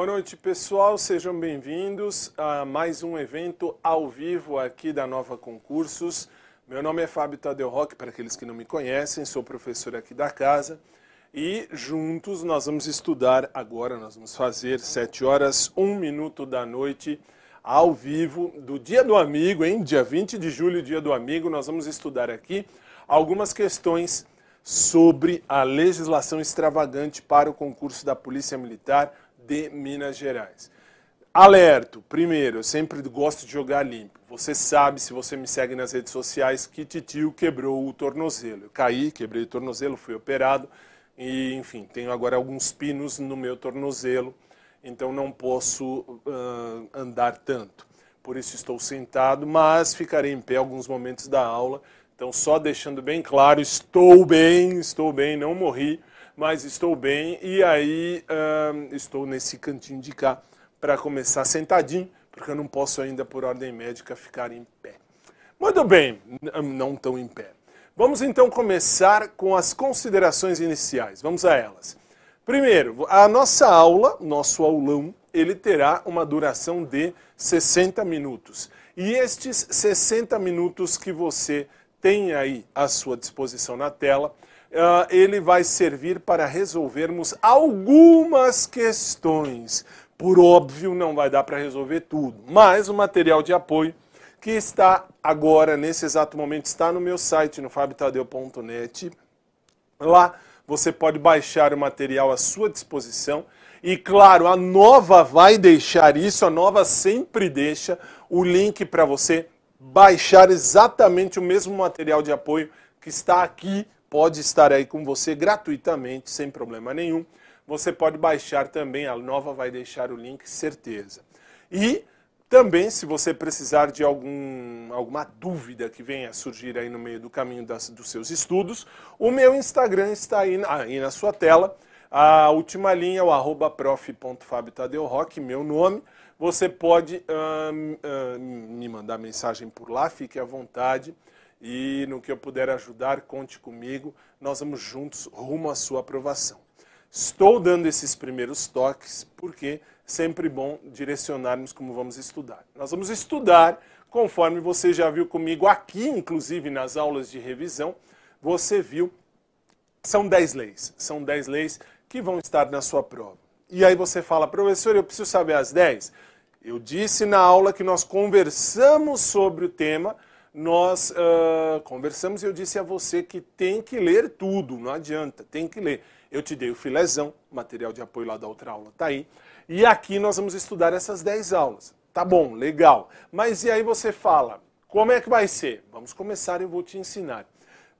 Boa noite, pessoal. Sejam bem-vindos a mais um evento ao vivo aqui da Nova Concursos. Meu nome é Fábio Tadeu Roque, para aqueles que não me conhecem, sou professor aqui da casa. E juntos nós vamos estudar agora, nós vamos fazer 7 horas, 1 minuto da noite, ao vivo, do Dia do Amigo, hein? Dia 20 de julho, Dia do Amigo, nós vamos estudar aqui algumas questões sobre a legislação extravagante para o concurso da Polícia Militar de Minas Gerais. Alerto, primeiro, eu sempre gosto de jogar limpo. Você sabe, se você me segue nas redes sociais, que Titio quebrou o tornozelo. Eu caí, quebrei o tornozelo, fui operado e, enfim, tenho agora alguns pinos no meu tornozelo, então não posso uh, andar tanto. Por isso estou sentado, mas ficarei em pé alguns momentos da aula. Então, só deixando bem claro, estou bem, estou bem, não morri, mas estou bem. E aí, uh, estou nesse cantinho de cá para começar sentadinho, porque eu não posso ainda, por ordem médica, ficar em pé. Muito bem, não tão em pé. Vamos então começar com as considerações iniciais. Vamos a elas. Primeiro, a nossa aula, nosso aulão, ele terá uma duração de 60 minutos. E estes 60 minutos que você tem aí à sua disposição na tela, ele vai servir para resolvermos algumas questões por óbvio, não vai dar para resolver tudo, mas o material de apoio que está agora, nesse exato momento, está no meu site, no fabitadeu.net. Lá você pode baixar o material à sua disposição. E claro, a nova vai deixar isso, a nova sempre deixa o link para você baixar exatamente o mesmo material de apoio que está aqui, pode estar aí com você gratuitamente, sem problema nenhum você pode baixar também, a nova vai deixar o link, certeza. E também, se você precisar de algum, alguma dúvida que venha surgir aí no meio do caminho das, dos seus estudos, o meu Instagram está aí, aí na sua tela. A última linha é o arroba meu nome. Você pode me mandar mensagem por lá, fique à vontade. E no que eu puder ajudar, conte comigo. Nós vamos juntos rumo à sua aprovação. Estou dando esses primeiros toques porque sempre bom direcionarmos como vamos estudar. Nós vamos estudar conforme você já viu comigo aqui, inclusive nas aulas de revisão, você viu, são 10 leis. São 10 leis que vão estar na sua prova. E aí você fala, professor, eu preciso saber as 10? Eu disse na aula que nós conversamos sobre o tema, nós uh, conversamos e eu disse a você que tem que ler tudo, não adianta, tem que ler. Eu te dei o filezão, material de apoio lá da outra aula tá aí. E aqui nós vamos estudar essas 10 aulas. Tá bom, legal. Mas e aí você fala, como é que vai ser? Vamos começar e eu vou te ensinar.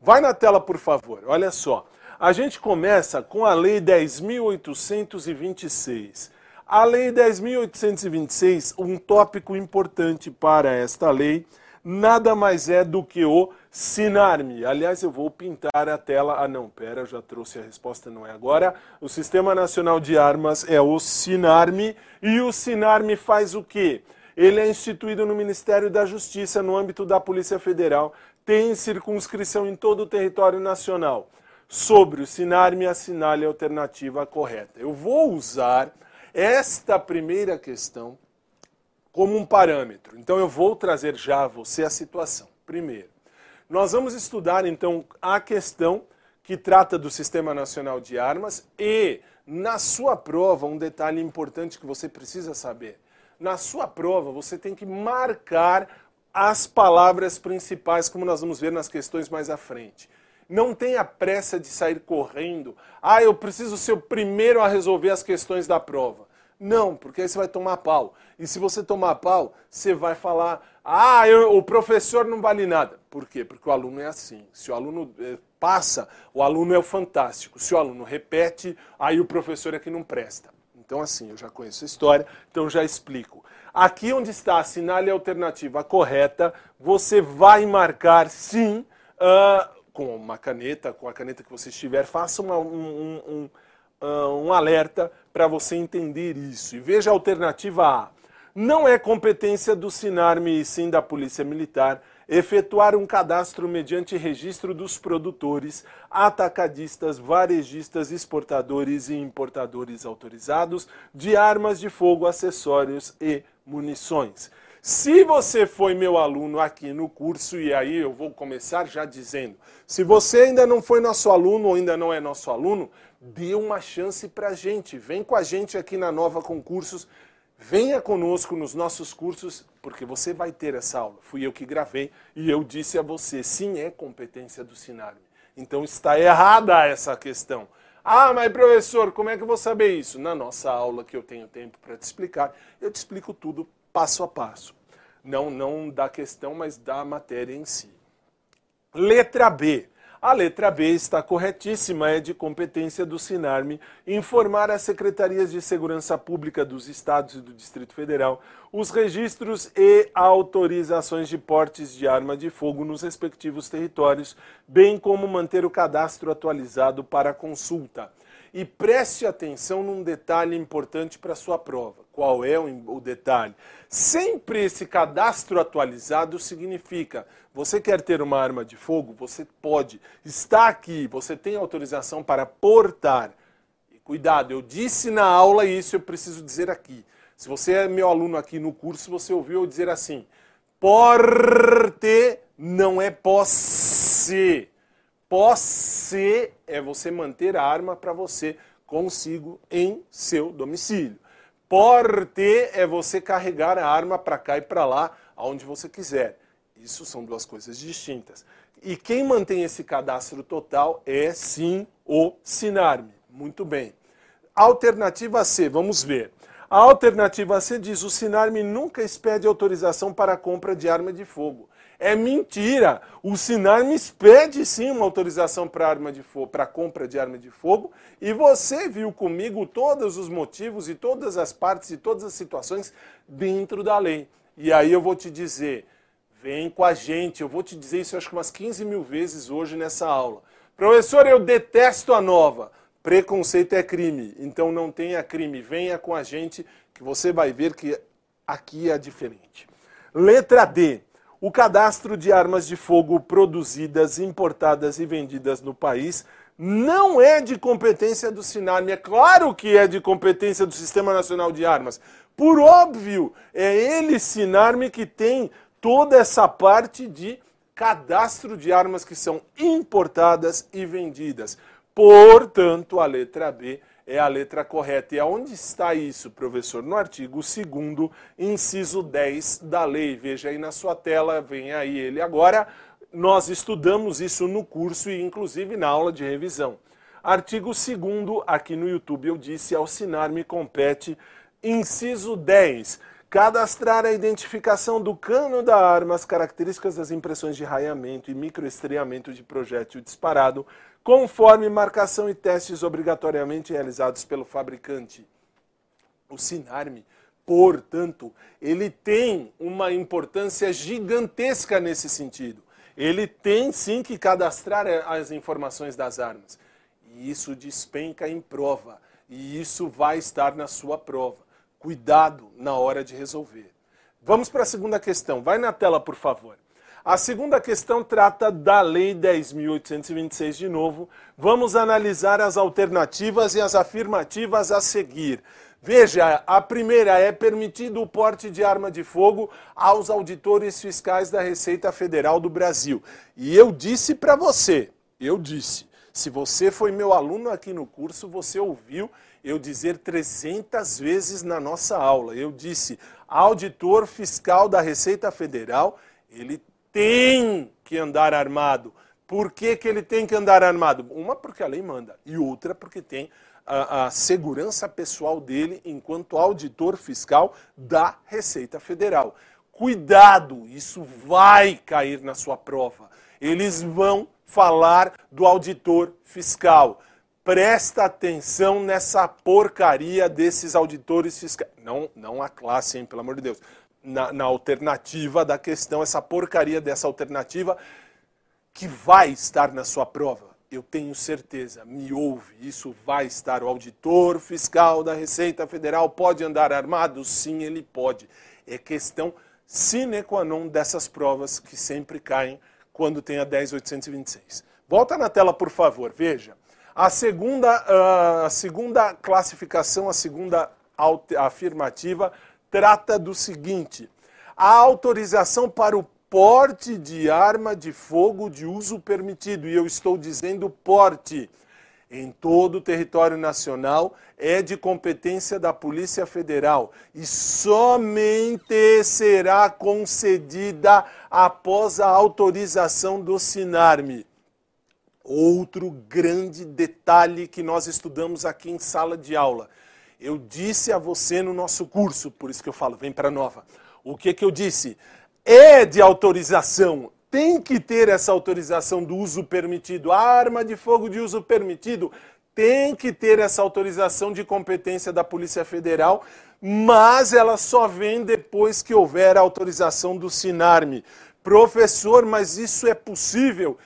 Vai na tela, por favor. Olha só. A gente começa com a Lei 10.826. A Lei 10.826, um tópico importante para esta lei, nada mais é do que o Sinarme. Aliás, eu vou pintar a tela. Ah, não, pera, já trouxe a resposta, não é agora. O Sistema Nacional de Armas é o Sinarme. E o Sinarme faz o quê? Ele é instituído no Ministério da Justiça, no âmbito da Polícia Federal, tem circunscrição em todo o território nacional. Sobre o Sinarme, assinale a alternativa correta. Eu vou usar esta primeira questão como um parâmetro. Então, eu vou trazer já a você a situação. Primeiro, nós vamos estudar então a questão que trata do Sistema Nacional de Armas e na sua prova um detalhe importante que você precisa saber. Na sua prova você tem que marcar as palavras principais, como nós vamos ver nas questões mais à frente. Não tenha pressa de sair correndo. Ah, eu preciso ser o primeiro a resolver as questões da prova. Não, porque aí você vai tomar pau. E se você tomar pau, você vai falar: ah, eu, o professor não vale nada. Por quê? Porque o aluno é assim. Se o aluno eh, passa, o aluno é o fantástico. Se o aluno repete, aí o professor é que não presta. Então, assim, eu já conheço a história, então já explico. Aqui onde está assinale a alternativa correta, você vai marcar sim uh, com uma caneta, com a caneta que você estiver, faça uma, um, um, um, um alerta para você entender isso. E veja a alternativa A. Não é competência do Sinarme e sim da Polícia Militar efetuar um cadastro mediante registro dos produtores, atacadistas, varejistas, exportadores e importadores autorizados de armas de fogo, acessórios e munições. Se você foi meu aluno aqui no curso, e aí eu vou começar já dizendo: se você ainda não foi nosso aluno ou ainda não é nosso aluno, dê uma chance para a gente. Vem com a gente aqui na Nova Concursos. Venha conosco nos nossos cursos, porque você vai ter essa aula. Fui eu que gravei e eu disse a você: sim, é competência do Sinarme. Então está errada essa questão. Ah, mas professor, como é que eu vou saber isso? Na nossa aula, que eu tenho tempo para te explicar, eu te explico tudo passo a passo. Não, não da questão, mas da matéria em si. Letra B. A letra B está corretíssima, é de competência do Sinarme informar as secretarias de segurança pública dos estados e do Distrito Federal os registros e autorizações de portes de arma de fogo nos respectivos territórios, bem como manter o cadastro atualizado para consulta. E preste atenção num detalhe importante para sua prova. Qual é o detalhe? Sempre esse cadastro atualizado significa: você quer ter uma arma de fogo? Você pode. Está aqui, você tem autorização para portar. E cuidado, eu disse na aula isso, eu preciso dizer aqui. Se você é meu aluno aqui no curso, você ouviu eu dizer assim: porte não é posse. Posse é você manter a arma para você consigo em seu domicílio. Porte é você carregar a arma para cá e para lá, aonde você quiser. Isso são duas coisas distintas. E quem mantém esse cadastro total é sim o Sinarme. Muito bem. Alternativa C, vamos ver. A alternativa C diz: o Sinarme nunca expede autorização para a compra de arma de fogo. É mentira. O Sinarme pede sim uma autorização para arma de fogo, para compra de arma de fogo, e você viu comigo todos os motivos e todas as partes e todas as situações dentro da lei. E aí eu vou te dizer, vem com a gente. Eu vou te dizer isso acho que umas 15 mil vezes hoje nessa aula. Professor, eu detesto a nova. Preconceito é crime, então não tenha crime. Venha com a gente que você vai ver que aqui é diferente. Letra D o cadastro de armas de fogo produzidas, importadas e vendidas no país não é de competência do SINARM. É claro que é de competência do Sistema Nacional de Armas. Por óbvio, é ele, SINARM, que tem toda essa parte de cadastro de armas que são importadas e vendidas. Portanto, a letra B é a letra correta. E aonde está isso, professor? No artigo 2 inciso 10 da lei. Veja aí na sua tela, vem aí ele agora. Nós estudamos isso no curso e inclusive na aula de revisão. Artigo 2 aqui no YouTube eu disse, ao Sinar-me compete, inciso 10, cadastrar a identificação do cano da arma, as características das impressões de raiamento e microestreamento de projétil disparado, conforme marcação e testes obrigatoriamente realizados pelo fabricante. O Sinarme, portanto, ele tem uma importância gigantesca nesse sentido. Ele tem sim que cadastrar as informações das armas. E isso despenca em prova. E isso vai estar na sua prova. Cuidado na hora de resolver. Vamos para a segunda questão. Vai na tela, por favor. A segunda questão trata da Lei 10.826 de novo. Vamos analisar as alternativas e as afirmativas a seguir. Veja, a primeira é permitido o porte de arma de fogo aos auditores fiscais da Receita Federal do Brasil. E eu disse para você, eu disse, se você foi meu aluno aqui no curso, você ouviu eu dizer 300 vezes na nossa aula. Eu disse, auditor fiscal da Receita Federal, ele tem que andar armado. Por que, que ele tem que andar armado? Uma, porque a lei manda, e outra, porque tem a, a, segurança pessoal dele enquanto auditor fiscal da Receita Federal. Cuidado, isso vai cair na sua prova. Eles vão falar do auditor fiscal. Presta atenção nessa porcaria desses auditores fiscais. Não, não a classe, hein, pelo amor de Deus na, na alternativa da questão, essa porcaria dessa alternativa que vai estar na sua prova. Eu tenho certeza, me ouve, isso vai estar. O auditor fiscal da Receita Federal pode andar armado? Sim, ele pode. É questão sine qua non dessas provas que sempre caem quando tem a 10826. Volta na tela, por favor, veja. A segunda, uh, a segunda classificação, a segunda afirmativa, trata do seguinte: a autorização para o porte de arma de fogo de uso permitido, e eu estou dizendo porte, em todo o território nacional é de competência da Polícia Federal e somente será concedida após a autorização do SINARME. Outro grande detalhe que nós estudamos aqui em sala de aula. Eu disse a você no nosso curso, por isso que eu falo, vem para nova. O que, que eu disse? É de autorização, tem que ter essa autorização do uso permitido. A arma de fogo de uso permitido tem que ter essa autorização de competência da Polícia Federal, mas ela só vem depois que houver a autorização do SINARME. Professor, mas isso é possível?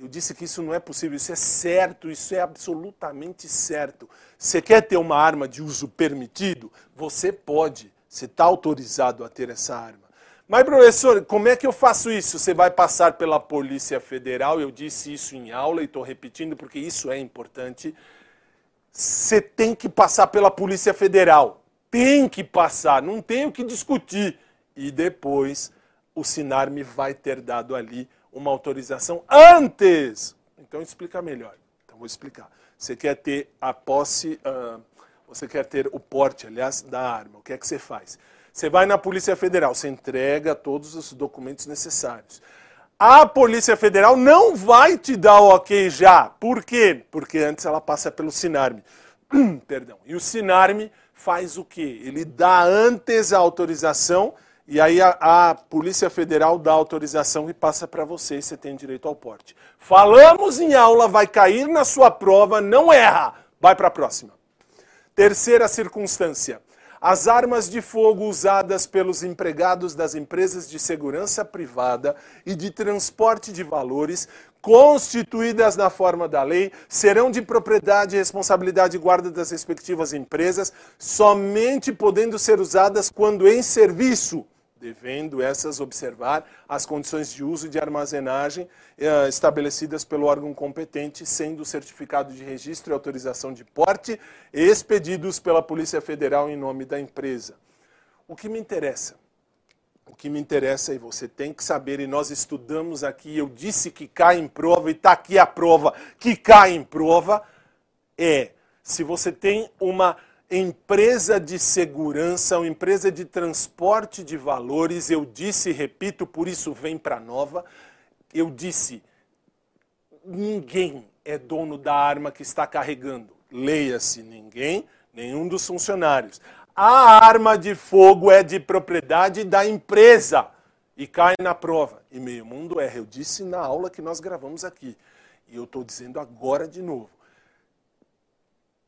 Eu disse que isso não é possível, isso é certo, isso é absolutamente certo. Você quer ter uma arma de uso permitido? Você pode, você está autorizado a ter essa arma. Mas, professor, como é que eu faço isso? Você vai passar pela Polícia Federal, eu disse isso em aula e estou repetindo porque isso é importante. Você tem que passar pela Polícia Federal. Tem que passar, não tem o que discutir. E depois o Sinarme vai ter dado ali uma autorização antes. Então explica melhor. Então vou explicar. Você quer ter a posse, uh, você quer ter o porte, aliás, da arma. O que é que você faz? Você vai na Polícia Federal, você entrega todos os documentos necessários. A Polícia Federal não vai te dar o ok já. Por quê? Porque antes ela passa pelo Sinarme. Perdão. E o Sinarme faz o quê? Ele dá antes a autorização e aí a, a, Polícia Federal dá autorização e passa para você você tem direito ao porte. Falamos em aula, vai cair na sua prova, não erra. Vai para a próxima. Terceira circunstância. As armas de fogo usadas pelos empregados das empresas de segurança privada e de transporte de valores, constituídas na forma da lei, serão de propriedade e responsabilidade e guarda das respectivas empresas, somente podendo ser usadas quando em serviço devendo essas observar as condições de uso e de armazenagem eh, estabelecidas pelo órgão competente, sendo o certificado de registro e autorização de porte expedidos pela Polícia Federal em nome da empresa. O que me interessa? O que me interessa e você tem que saber, e nós estudamos aqui, eu disse que cai em prova, e está aqui a prova que cai em prova, é se você tem uma empresa de segurança, uma empresa de transporte de valores, eu disse, repito, por isso vem para nova, eu disse, ninguém é dono da arma que está carregando. Leia-se, ninguém, nenhum dos funcionários. A arma de fogo é de propriedade da empresa e cai na prova. E meio mundo erra. Eu disse na aula que nós gravamos aqui. E eu estou dizendo agora de novo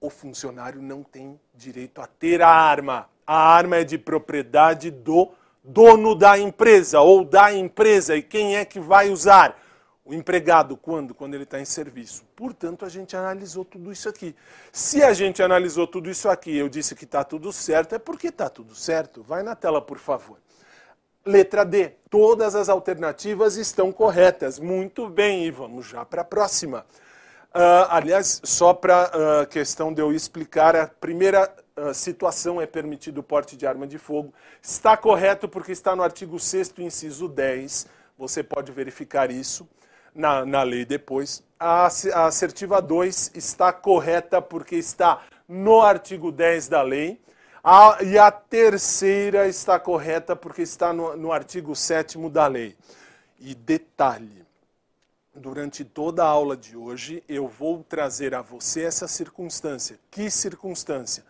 o funcionário não tem direito a ter a arma. A arma é de propriedade do dono da empresa ou da empresa. E quem é que vai usar? O empregado, quando? Quando ele está em serviço. Portanto, a gente analisou tudo isso aqui. Se a gente analisou tudo isso aqui eu disse que está tudo certo, é porque está tudo certo. Vai na tela, por favor. Letra D. Todas as alternativas estão corretas. Muito bem, e vamos já para a próxima. Uh, aliás, só para a uh, questão de eu explicar, a primeira uh, situação é permitido o porte de arma de fogo. Está correto porque está no artigo 6 inciso 10. Você pode verificar isso na, na lei depois. A, a assertiva 2 está correta porque está no artigo 10 da lei. A, e a terceira está correta porque está no, no artigo 7 da lei. E detalhe, durante toda a aula de hoje, eu vou trazer a você essa circunstância. Que circunstância?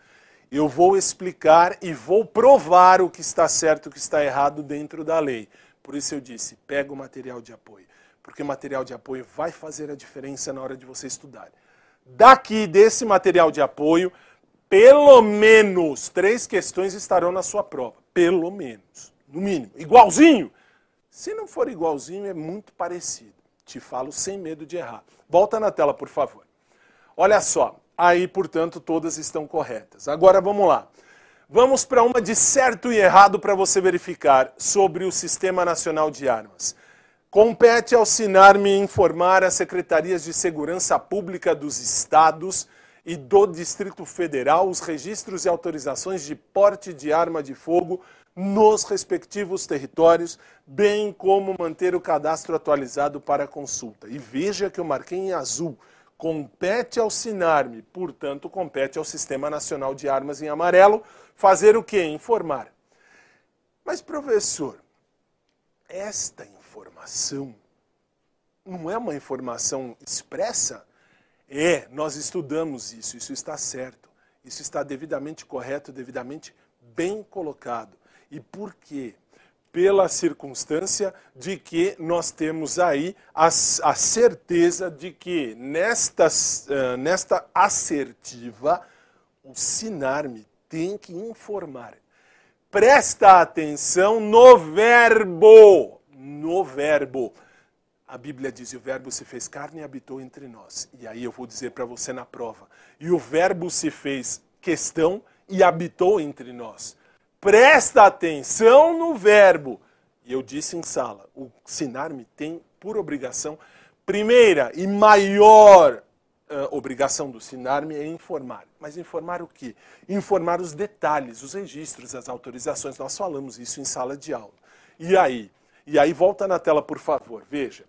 Eu vou explicar e vou provar o que está certo e o que está errado dentro da lei. Por isso eu disse, pega o material de apoio. Porque o material de apoio vai fazer a diferença na hora de você estudar. Daqui, desse material de apoio, pelo menos três questões estarão na sua prova. Pelo menos. No mínimo. Igualzinho? Se não for igualzinho, é muito parecido. Te falo sem medo de errar. Volta na tela, por favor. Olha só. Aí, portanto, todas estão corretas. Agora vamos lá. Vamos para uma de certo e errado para você verificar sobre o Sistema Nacional de Armas. Compete ao Sinarme informar as secretarias de segurança pública dos estados e do Distrito Federal os registros e autorizações de porte de arma de fogo nos respectivos territórios, bem como manter o cadastro atualizado para consulta. E veja que eu marquei em azul. Compete ao Sinarme, portanto, compete ao Sistema Nacional de Armas em amarelo, fazer o quê? Informar. Mas, professor, esta informação não é uma informação expressa? É, nós estudamos isso, isso está certo, isso está devidamente correto, devidamente bem colocado. E por quê? Pela circunstância de que nós temos aí a, a certeza de que nesta, uh, nesta assertiva, o Sinarme tem que informar. Presta atenção no verbo. No verbo. A Bíblia diz: o Verbo se fez carne e habitou entre nós. E aí eu vou dizer para você na prova: e o Verbo se fez questão e habitou entre nós. Presta atenção no verbo. E eu disse em sala: o Sinarme tem por obrigação, primeira e maior uh, obrigação do Sinarme é informar. Mas informar o quê? Informar os detalhes, os registros, as autorizações. Nós falamos isso em sala de aula. E aí? E aí, volta na tela, por favor. Veja.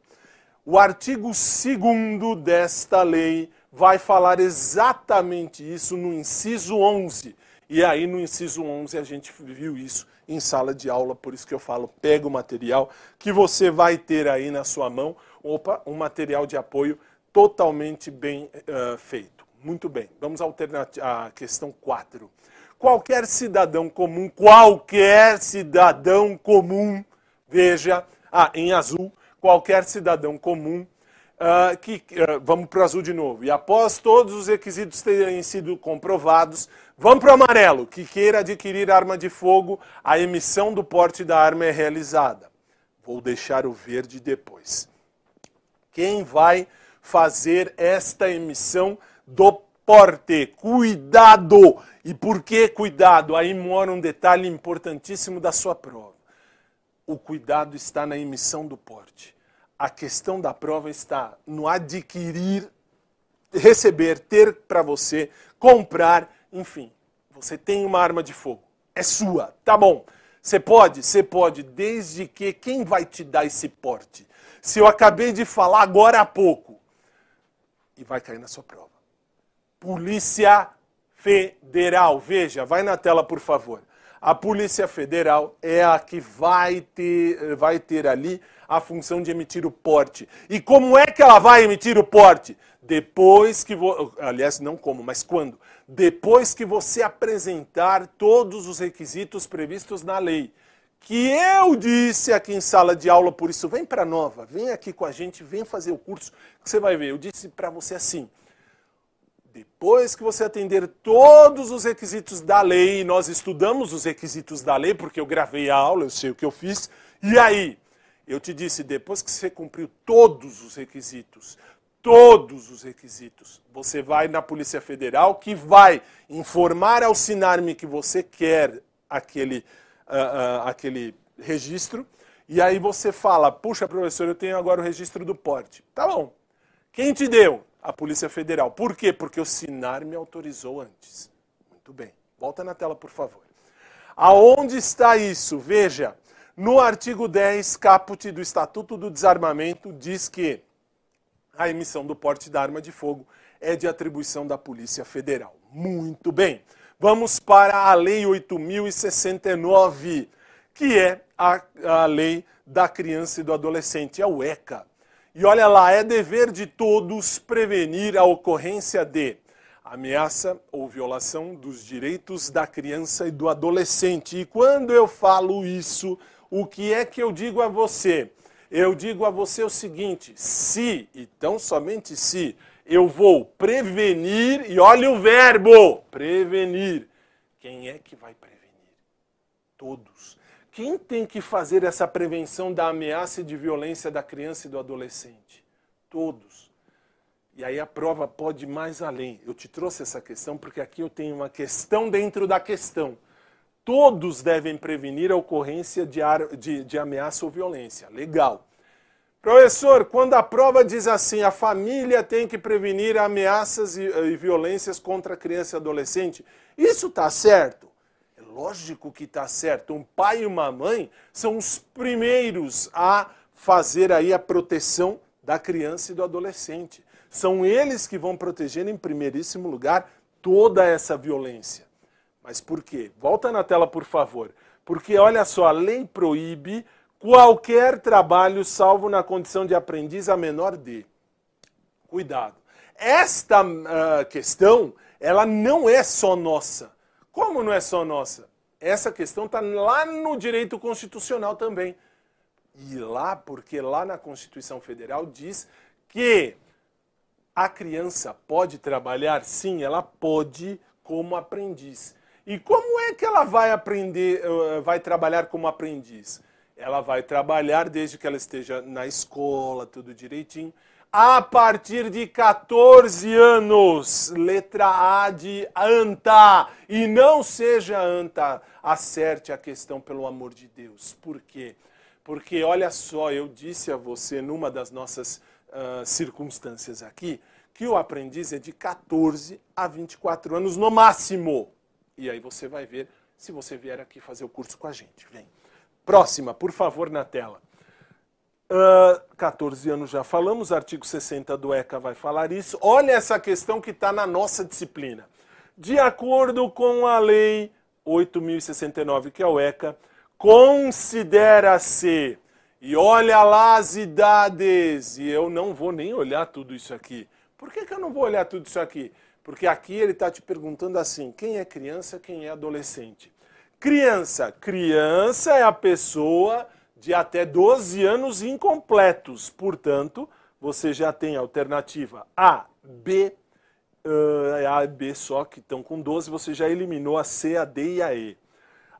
O artigo 2 desta lei vai falar exatamente isso no inciso 11 e aí no inciso 11 a gente viu isso em sala de aula, por isso que eu falo, pega o material que você vai ter aí na sua mão, opa, um material de apoio totalmente bem uh, feito. Muito bem, vamos à questão 4. Qualquer cidadão comum, qualquer cidadão comum, veja, ah, em azul, qualquer cidadão comum Uh, que, uh, vamos para o azul de novo. E após todos os requisitos terem sido comprovados, vamos para o amarelo, que queira adquirir arma de fogo, a emissão do porte da arma é realizada. Vou deixar o verde depois. Quem vai fazer esta emissão do porte? Cuidado! E por que cuidado? Aí mora um detalhe importantíssimo da sua prova. O cuidado está na emissão do porte a questão da prova está no adquirir, receber, ter para você, comprar, enfim. Você tem uma arma de fogo. É sua, tá bom. Você pode? Você pode, desde que quem vai te dar esse porte? Se eu acabei de falar agora há pouco, e vai cair na sua prova. Polícia Federal. Veja, vai na tela, por favor. A Polícia Federal é a que vai ter, vai ter ali a função de emitir o porte. E como é que ela vai emitir o porte? Depois que, vo... aliás, não como, mas quando? Depois que você apresentar todos os requisitos previstos na lei. Que eu disse aqui em sala de aula, por isso, vem para nova, vem aqui com a gente, vem fazer o curso, que você vai ver. Eu disse para você assim: depois que você atender todos os requisitos da lei, nós estudamos os requisitos da lei, porque eu gravei a aula, eu sei o que eu fiz, e aí? Eu te disse, depois que você cumpriu todos os requisitos, todos os requisitos, você vai na Polícia Federal que vai informar ao Sinarme que você quer aquele, uh, uh, aquele registro, e aí você fala, puxa, professor, eu tenho agora o registro do porte. Tá bom. Quem te deu? A Polícia Federal. Por quê? Porque o Sinar me autorizou antes. Muito bem. Volta na tela, por favor. Aonde está isso? Veja, no artigo 10, caput do Estatuto do Desarmamento, diz que a emissão do porte da arma de fogo é de atribuição da Polícia Federal. Muito bem. Vamos para a Lei 8069, que é a, a Lei da Criança e do Adolescente, é o ECA. E olha lá, é dever de todos prevenir a ocorrência de ameaça ou violação dos direitos da criança e do adolescente. E quando eu falo isso, o que é que eu digo a você? Eu digo a você o seguinte: se, e tão somente se, eu vou prevenir, e olha o verbo, prevenir. Quem é que vai prevenir? Todos. Quem tem que fazer essa prevenção da ameaça e de violência da criança e do adolescente? Todos. E aí a prova pode ir mais além. Eu te trouxe essa questão porque aqui eu tenho uma questão dentro da questão. Todos devem prevenir a ocorrência de, de, de ameaça ou violência. Legal. Professor, quando a prova diz assim, a família tem que prevenir ameaças e, e violências contra criança e adolescente, isso está certo? É lógico que está certo. Um pai e uma mãe são os primeiros a fazer aí a proteção da criança e do adolescente. São eles que vão proteger em primeiríssimo lugar toda essa violência. Mas por quê? Volta na tela, por favor. Porque olha só, a lei proíbe qualquer trabalho salvo na condição de aprendiz a menor de. Cuidado. Esta uh, questão, ela não é só nossa. Como não é só nossa? Essa questão está lá no direito constitucional também. E lá, porque lá na Constituição Federal diz que a criança pode trabalhar, sim, ela pode como aprendiz. E como é que ela vai aprender, uh, vai trabalhar como aprendiz? Ela vai trabalhar desde que ela esteja na escola, tudo direitinho. A partir de 14 anos, letra A de anta. E não seja anta, acerte a questão pelo amor de Deus. Por quê? Porque olha só, eu disse a você numa das nossas uh, circunstâncias aqui, que o aprendiz é de 14 a 24 anos no máximo. E aí você vai ver se você vier aqui fazer o curso com a gente. Vem. Próxima, por favor, na tela. Uh, 14 anos já falamos, artigo 60 do ECA vai falar isso. Olha essa questão que está na nossa disciplina. De acordo com a lei 8.069, que é o ECA, considera-se, e olha lá as idades, e eu não vou nem olhar tudo isso aqui. Por que, que eu não vou olhar tudo isso aqui? Porque aqui ele está te perguntando assim: quem é criança, quem é adolescente? Criança. Criança é a pessoa de até 12 anos incompletos. Portanto, você já tem alternativa A, B, uh, A e B só que estão com 12, você já eliminou a C, a D e a E.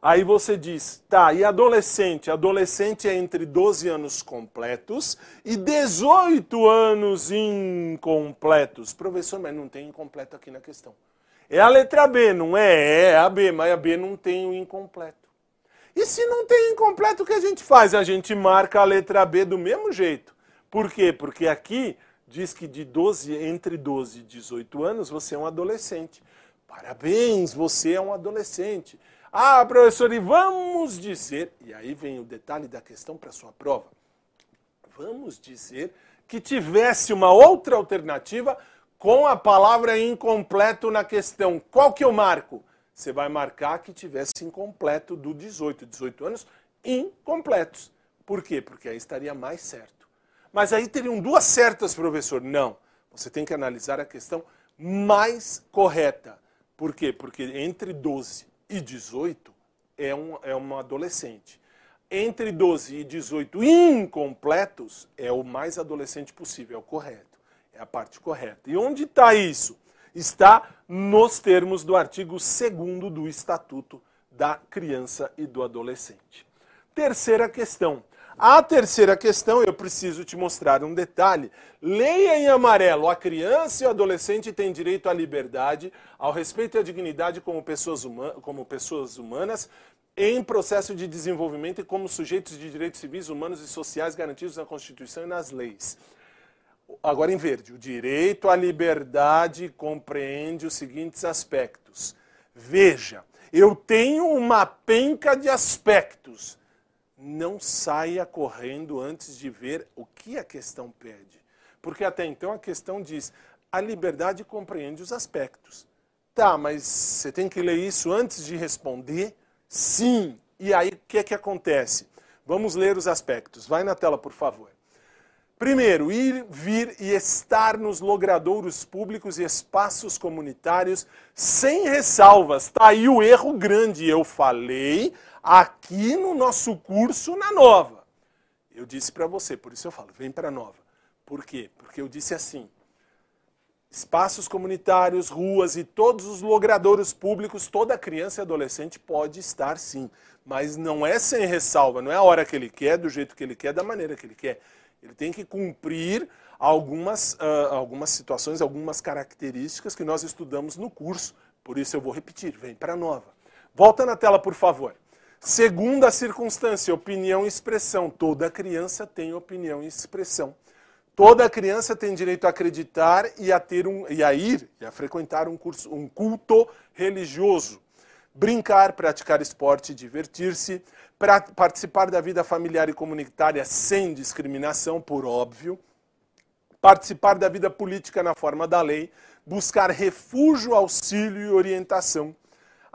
Aí você diz, tá, e adolescente? Adolescente é entre 12 anos completos e 18 anos incompletos. Professor, mas não tem incompleto aqui na questão. É a letra B, não é? É a B, mas a B não tem o incompleto. E se não tem incompleto, o que a gente faz? A gente marca a letra B do mesmo jeito. Por quê? Porque aqui diz que de 12, entre 12 e 18 anos você é um adolescente. Parabéns, você é um adolescente. Ah, professor, e vamos dizer, e aí vem o detalhe da questão para sua prova. Vamos dizer que tivesse uma outra alternativa com a palavra incompleto na questão. Qual que eu marco? Você vai marcar que tivesse incompleto do 18, 18 anos incompletos. Por quê? Porque aí estaria mais certo. Mas aí teriam duas certas, professor. Não. Você tem que analisar a questão mais correta. Por quê? Porque entre 12 e 18 é um, é um adolescente. Entre 12 e 18 incompletos é o mais adolescente possível, é o correto. É a parte correta. E onde está isso? Está nos termos do artigo 2 do Estatuto da Criança e do Adolescente. Terceira questão. A terceira questão, eu preciso te mostrar um detalhe. Leia em amarelo: a criança e o adolescente têm direito à liberdade, ao respeito e à dignidade como pessoas, como pessoas humanas, em processo de desenvolvimento e como sujeitos de direitos civis, humanos e sociais garantidos na Constituição e nas leis. Agora em verde, o direito à liberdade compreende os seguintes aspectos. Veja, eu tenho uma penca de aspectos. Não saia correndo antes de ver o que a questão pede. Porque até então a questão diz: a liberdade compreende os aspectos. Tá, mas você tem que ler isso antes de responder? Sim. E aí o que é que acontece? Vamos ler os aspectos. Vai na tela, por favor. Primeiro, ir, vir e estar nos logradouros públicos e espaços comunitários sem ressalvas. Está aí o erro grande. Eu falei aqui no nosso curso na Nova. Eu disse para você, por isso eu falo, vem para a Nova. Por quê? Porque eu disse assim: espaços comunitários, ruas e todos os logradouros públicos, toda criança e adolescente pode estar sim. Mas não é sem ressalva, não é a hora que ele quer, do jeito que ele quer, da maneira que ele quer ele tem que cumprir algumas, uh, algumas situações, algumas características que nós estudamos no curso. Por isso eu vou repetir, vem para a nova. Volta na tela, por favor. Segunda circunstância, opinião e expressão. Toda criança tem opinião e expressão. Toda criança tem direito a acreditar e a ter um e a ir e a frequentar um curso, um culto religioso, brincar, praticar esporte, divertir-se, participar da vida familiar e comunitária sem discriminação, por óbvio, participar da vida política na forma da lei, buscar refúgio, auxílio e orientação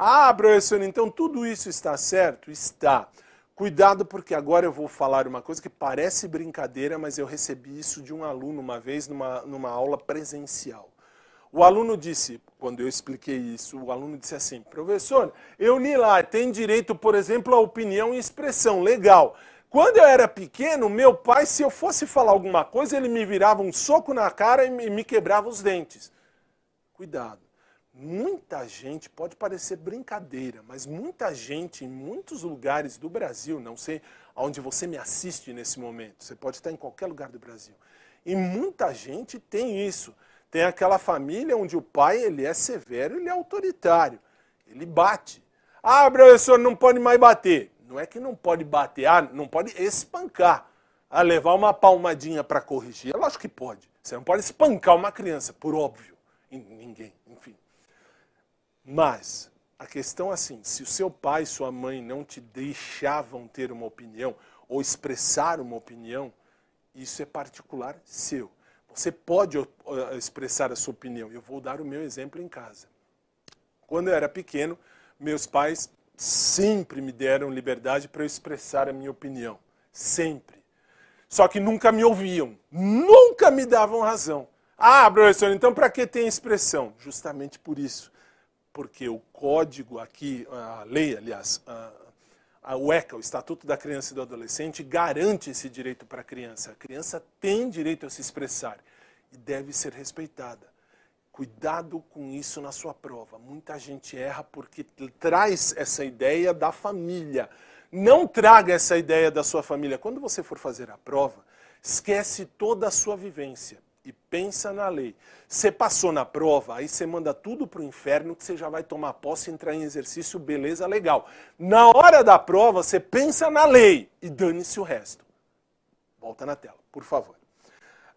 ah, professor, então tudo isso está certo? Está. Cuidado, porque agora eu vou falar uma coisa que parece brincadeira, mas eu recebi isso de um aluno uma vez numa, numa aula presencial. O aluno disse, quando eu expliquei isso, o aluno disse assim: professor, eu li lá, tem direito, por exemplo, à opinião e expressão, legal. Quando eu era pequeno, meu pai, se eu fosse falar alguma coisa, ele me virava um soco na cara e me quebrava os dentes. Cuidado muita gente, pode parecer brincadeira, mas muita gente em muitos lugares do Brasil, não sei onde você me assiste nesse momento, você pode estar em qualquer lugar do Brasil, e muita gente tem isso. Tem aquela família onde o pai ele é severo, ele é autoritário, ele bate. Ah, professor, não pode mais bater. Não é que não pode bater, ah, não pode espancar. Ah, levar uma palmadinha para corrigir, é lógico que pode. Você não pode espancar uma criança, por óbvio. Ninguém, enfim. Mas a questão é assim, se o seu pai e sua mãe não te deixavam ter uma opinião ou expressar uma opinião, isso é particular seu. Você pode expressar a sua opinião. Eu vou dar o meu exemplo em casa. Quando eu era pequeno, meus pais sempre me deram liberdade para eu expressar a minha opinião. Sempre. Só que nunca me ouviam. Nunca me davam razão. Ah, professor, então para que tem expressão? Justamente por isso porque o código aqui, a lei, aliás, a, a o ECA, o Estatuto da Criança e do Adolescente, garante esse direito para a criança. A criança tem direito a se expressar e deve ser respeitada. Cuidado com isso na sua prova. Muita gente erra porque traz essa ideia da família. Não traga essa ideia da sua família. Quando você for fazer a prova, esquece toda a sua vivência e pensa na lei. Você passou na prova, aí você manda tudo para o inferno que você já vai tomar posse, entrar em exercício, beleza, legal. Na hora da prova, você pensa na lei e dane-se o resto. Volta na tela, por favor.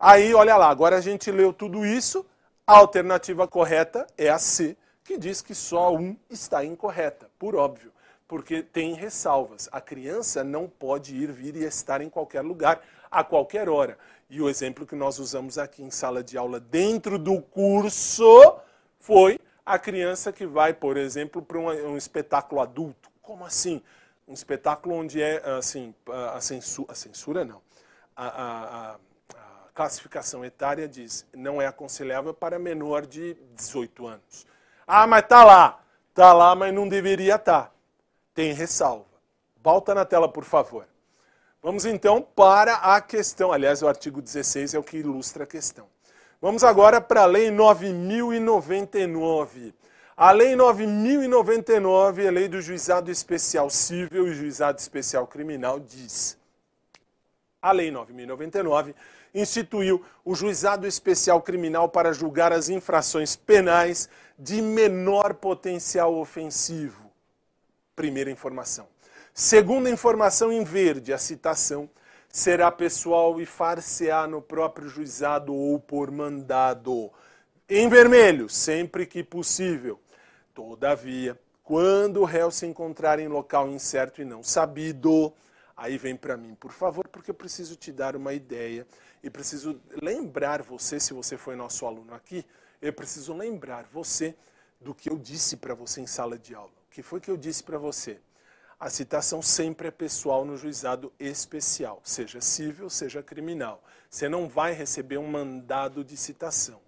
Aí, olha lá, agora a gente leu tudo isso. A alternativa correta é a C, que diz que só um está incorreta, por óbvio, porque tem ressalvas. A criança não pode ir, vir e estar em qualquer lugar, a qualquer hora. E o exemplo que nós usamos aqui em sala de aula dentro do curso foi a criança que vai, por exemplo, para um, espetáculo adulto. Como assim? Um espetáculo onde é assim, a censura, a censura não. A, a, a, classificação etária diz não é aconselhável para menor de 18 anos. Ah, mas tá lá. Tá lá, mas não deveria estar. Tá. Tem ressalva. Volta na tela, por favor. Vamos então para a questão. Aliás, o artigo 16 é o que ilustra a questão. Vamos agora para a Lei 9099. A Lei 9099, a Lei do Juizado Especial Civil e Juizado Especial Criminal, diz. A Lei 9099 instituiu o Juizado Especial Criminal para julgar as infrações penais de menor potencial ofensivo. Primeira informação. Segunda informação em verde, a citação será pessoal e far-se-á no próprio juizado ou por mandado. Em vermelho, sempre que possível. Todavia, quando o réu se encontrar em local incerto e não sabido, aí vem para mim, por favor, porque eu preciso te dar uma ideia e preciso lembrar você, se você foi nosso aluno aqui, eu preciso lembrar você do que eu disse para você em sala de aula. Que foi que eu disse para você? A citação sempre é pessoal no juizado especial, seja civil, seja criminal. Você não vai receber um mandado de citação.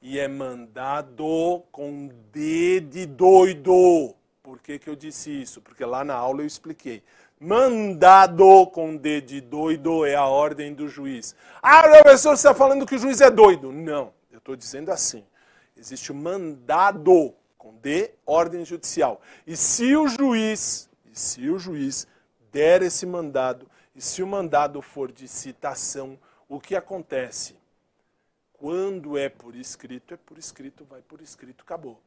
E é mandado com D de doido. Por que, que eu disse isso? Porque lá na aula eu expliquei. Mandado com D de doido é a ordem do juiz. Ah, professor, você está falando que o juiz é doido. Não, eu estou dizendo assim. Existe o mandado com D, ordem judicial. E se o juiz e se o juiz der esse mandado, e se o mandado for de citação, o que acontece? Quando é por escrito, é por escrito, vai por escrito, acabou.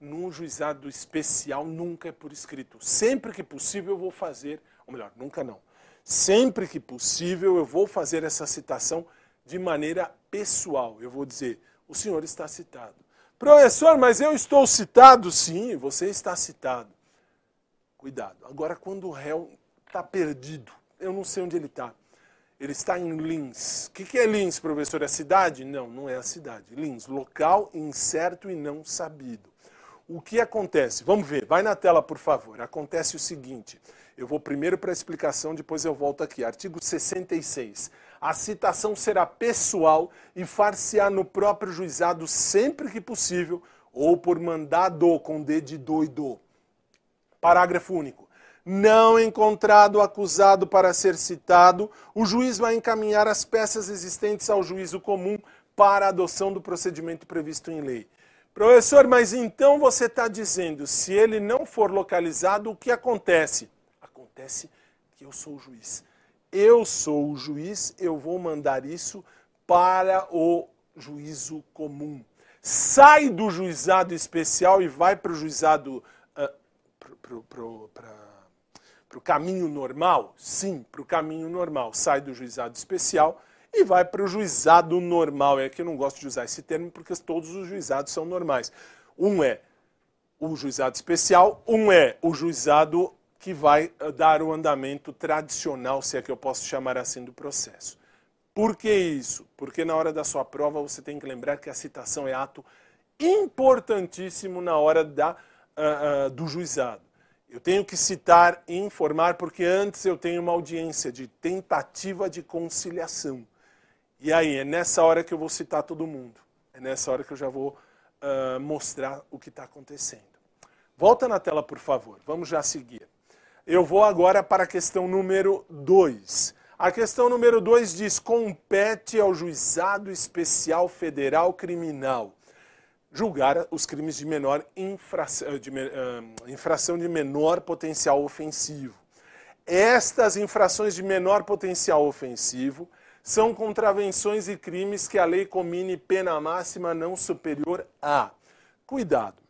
num juizado especial nunca é por escrito. Sempre que possível eu vou fazer, ou melhor, nunca não. Sempre que possível eu vou fazer essa citação de maneira pessoal. Eu vou dizer: o senhor está citado. Professor, mas eu estou citado? Sim, você está citado. Cuidado. Agora, quando o réu está perdido, eu não sei onde ele está. Ele está em Lins. O que, que é Lins, professor? É cidade? Não, não é a cidade. Lins, local incerto e não sabido. O que acontece? Vamos ver, vai na tela, por favor. Acontece o seguinte: eu vou primeiro para a explicação, depois eu volto aqui. Artigo 66. A citação será pessoal e far-se-á no próprio juizado sempre que possível, ou por mandado com D de doido. Parágrafo único. Não encontrado acusado para ser citado, o juiz vai encaminhar as peças existentes ao juízo comum para a adoção do procedimento previsto em lei. Professor, mas então você está dizendo, se ele não for localizado, o que acontece? Acontece que eu sou o juiz. Eu sou o juiz, eu vou mandar isso para o juízo comum. Sai do juizado especial e vai para o juizado. Uh, para o caminho normal? Sim, para o caminho normal. Sai do juizado especial e vai para o juizado normal. É que eu não gosto de usar esse termo porque todos os juizados são normais. Um é o juizado especial, um é o juizado que vai eh, dar o andamento tradicional, se é que eu posso chamar assim, do processo. Por que isso? Porque na hora da sua prova você tem que lembrar que a citação é ato importantíssimo na hora da, uh, uh, do juizado. Eu tenho que citar e informar porque antes eu tenho uma audiência de tentativa de conciliação. E aí, é nessa hora que eu vou citar todo mundo. É nessa hora que eu já vou uh, mostrar o que está acontecendo. Volta na tela, por favor. Vamos já seguir. Eu vou agora para a questão número 2. A questão número 2 diz: compete ao juizado especial federal criminal julgar os crimes de menor infração de, uh, infração de menor potencial ofensivo. Estas infrações de menor potencial ofensivo são contravenções e crimes que a lei comine pena máxima não superior a. Cuidado.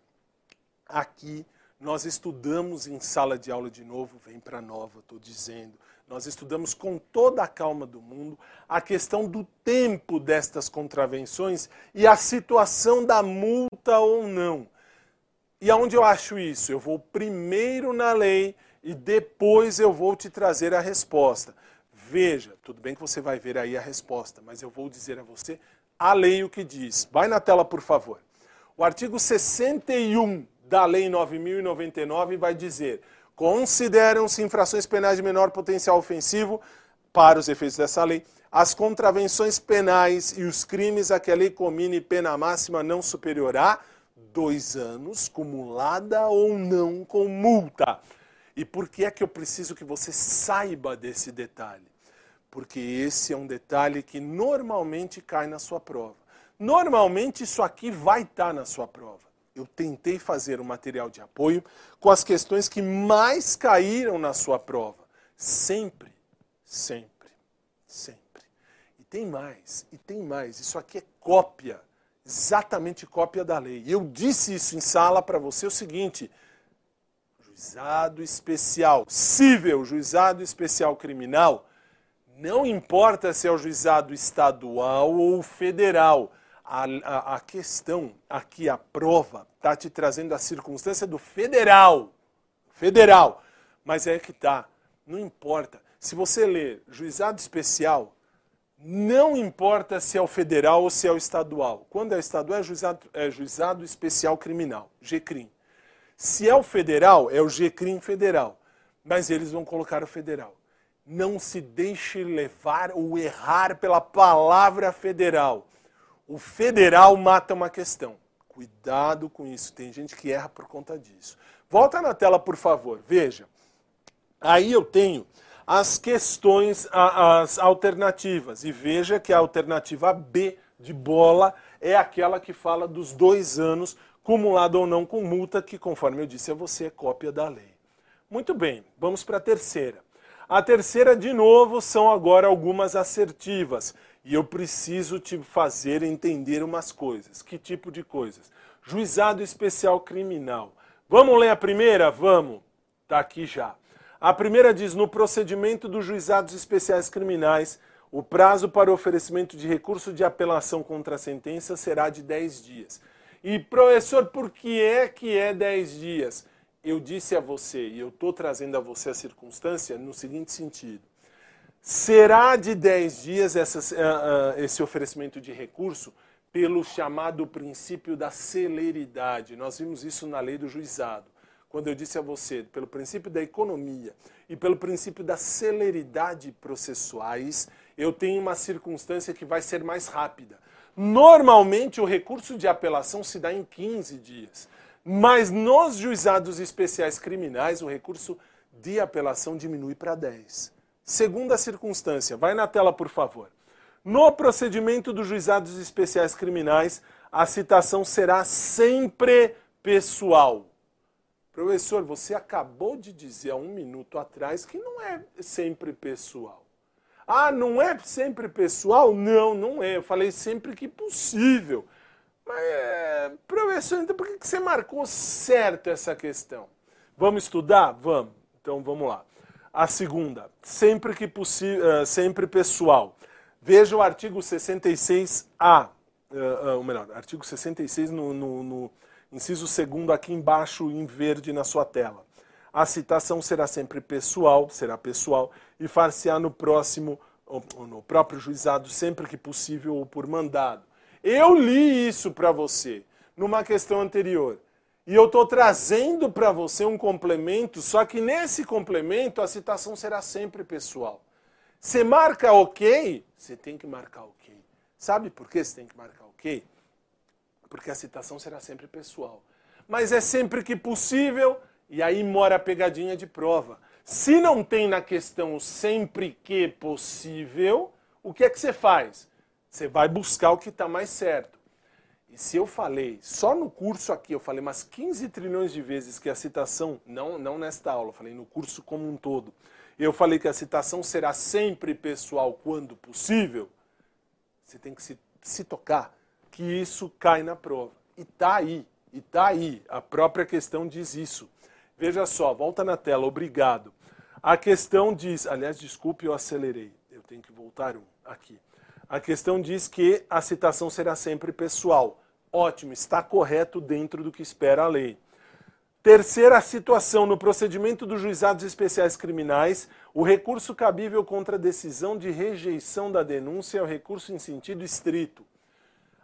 Aqui nós estudamos em sala de aula de novo, vem para nova, estou dizendo. Nós estudamos com toda a calma do mundo a questão do tempo destas contravenções e a situação da multa ou não. E aonde eu acho isso? Eu vou primeiro na lei e depois eu vou te trazer a resposta. Veja, tudo bem que você vai ver aí a resposta, mas eu vou dizer a você a lei o que diz. Vai na tela, por favor. O artigo 61 da Lei 9099 vai dizer: consideram-se infrações penais de menor potencial ofensivo, para os efeitos dessa lei, as contravenções penais e os crimes a que a lei comine pena máxima não superior a dois anos, cumulada ou não com multa. E por que é que eu preciso que você saiba desse detalhe? Porque esse é um detalhe que normalmente cai na sua prova. Normalmente isso aqui vai estar na sua prova eu tentei fazer um material de apoio com as questões que mais caíram na sua prova. Sempre, sempre, sempre. E tem mais, e tem mais. Isso aqui é cópia, exatamente cópia da lei. E eu disse isso em sala para você o seguinte: juizado especial civil, juizado especial criminal, não importa se é o juizado estadual ou federal a, a, a questão aqui, a prova, está te trazendo a circunstância do federal. Federal. Mas é que tá. Não importa. Se você ler juizado especial, não importa se é o federal ou se é o estadual. Quando é estadual, é juizado, é juizado especial criminal, GCRIM. Se é o federal, é o GCRIM federal. Mas eles vão colocar o federal. Não se deixe levar ou errar pela palavra federal. O federal mata uma questão. Cuidado com isso, tem gente que erra por conta disso. Volta na tela, por favor, veja. Aí eu tenho as questões, as alternativas. E veja que a alternativa B de bola é aquela que fala dos dois anos, cumulado ou não com multa, que, conforme eu disse a você, é cópia da lei. Muito bem, vamos para a terceira. A terceira, de novo, são agora algumas assertivas. E eu preciso te fazer entender umas coisas. Que tipo de coisas? Juizado Especial Criminal. Vamos ler a primeira? Vamos. Está aqui já. A primeira diz: no procedimento dos juizados especiais criminais, o prazo para oferecimento de recurso de apelação contra a sentença será de 10 dias. E, professor, por que é que é 10 dias? Eu disse a você, e eu estou trazendo a você a circunstância no seguinte sentido. Será de 10 dias uh, uh, esse oferecimento de recurso pelo chamado princípio da celeridade. Nós vimos isso na lei do juizado quando eu disse a você, pelo princípio da economia e pelo princípio da celeridade processuais, eu tenho uma circunstância que vai ser mais rápida. Normalmente, o recurso de apelação se dá em 15 dias, mas nos juizados especiais criminais, o recurso de apelação diminui para 10. Segunda circunstância, vai na tela, por favor. No procedimento dos juizados especiais criminais, a citação será sempre pessoal. Professor, você acabou de dizer há um minuto atrás que não é sempre pessoal. Ah, não é sempre pessoal? Não, não é. Eu falei sempre que possível. Mas, é, professor, então por que você marcou certo essa questão? Vamos estudar? Vamos. Então vamos lá. A segunda, sempre que possível, uh, sempre pessoal. Veja o artigo 66A, uh, uh, ou melhor, artigo 66 no, no, no Inciso segundo aqui embaixo em verde na sua tela. A citação será sempre pessoal, será pessoal, e far-se-á no próximo, no próprio juizado, sempre que possível ou por mandado. Eu li isso para você numa questão anterior. E eu estou trazendo para você um complemento, só que nesse complemento a citação será sempre pessoal. Você marca ok, você tem que marcar ok. Sabe por que você tem que marcar ok? porque a citação será sempre pessoal. Mas é sempre que possível, e aí mora a pegadinha de prova. Se não tem na questão sempre que possível, o que é que você faz? Você vai buscar o que está mais certo. E se eu falei, só no curso aqui, eu falei umas 15 trilhões de vezes que a citação, não, não nesta aula, falei no curso como um todo, eu falei que a citação será sempre pessoal quando possível, você tem que se, se tocar que isso cai na prova. E tá aí, e tá aí. A própria questão diz isso. Veja só, volta na tela, obrigado. A questão diz, aliás, desculpe, eu acelerei. Eu tenho que voltar um aqui. A questão diz que a citação será sempre pessoal. Ótimo, está correto dentro do que espera a lei. Terceira situação, no procedimento dos juizados especiais criminais, o recurso cabível contra a decisão de rejeição da denúncia é o recurso em sentido estrito.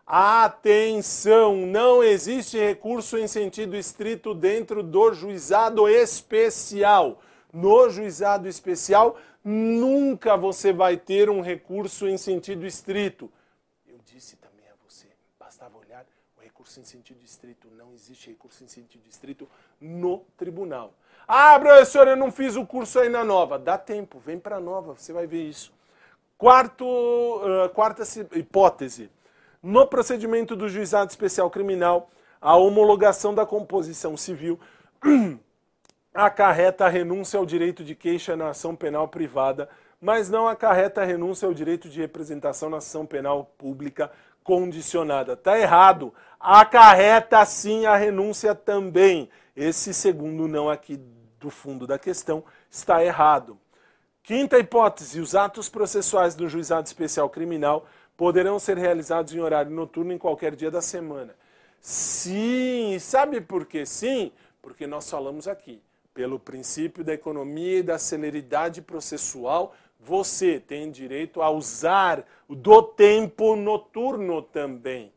Atenção, não existe recurso em sentido estrito dentro do juizado especial. No juizado especial, nunca você vai ter um recurso em sentido estrito. Eu disse também a você, bastava olhar o recurso em sentido estrito. Não existe recurso em sentido estrito no tribunal. Ah, professor, eu não fiz o curso aí na nova. Dá tempo, vem para a nova, você vai ver isso. Quarto, uh, quarta hipótese no procedimento do juizado especial criminal, a homologação da composição civil acarreta a renúncia ao direito de queixa na ação penal privada, mas não acarreta a renúncia ao direito de representação na ação penal pública condicionada. Está errado. Acarreta sim a renúncia também. Esse segundo não aqui do fundo da questão está errado. Quinta hipótese: os atos processuais do juizado especial criminal poderão ser realizados em horário noturno em qualquer dia da semana. Sim, sabe por que sim? Porque nós falamos aqui, pelo princípio da economia e da celeridade processual, você tem direito a usar do tempo noturno também.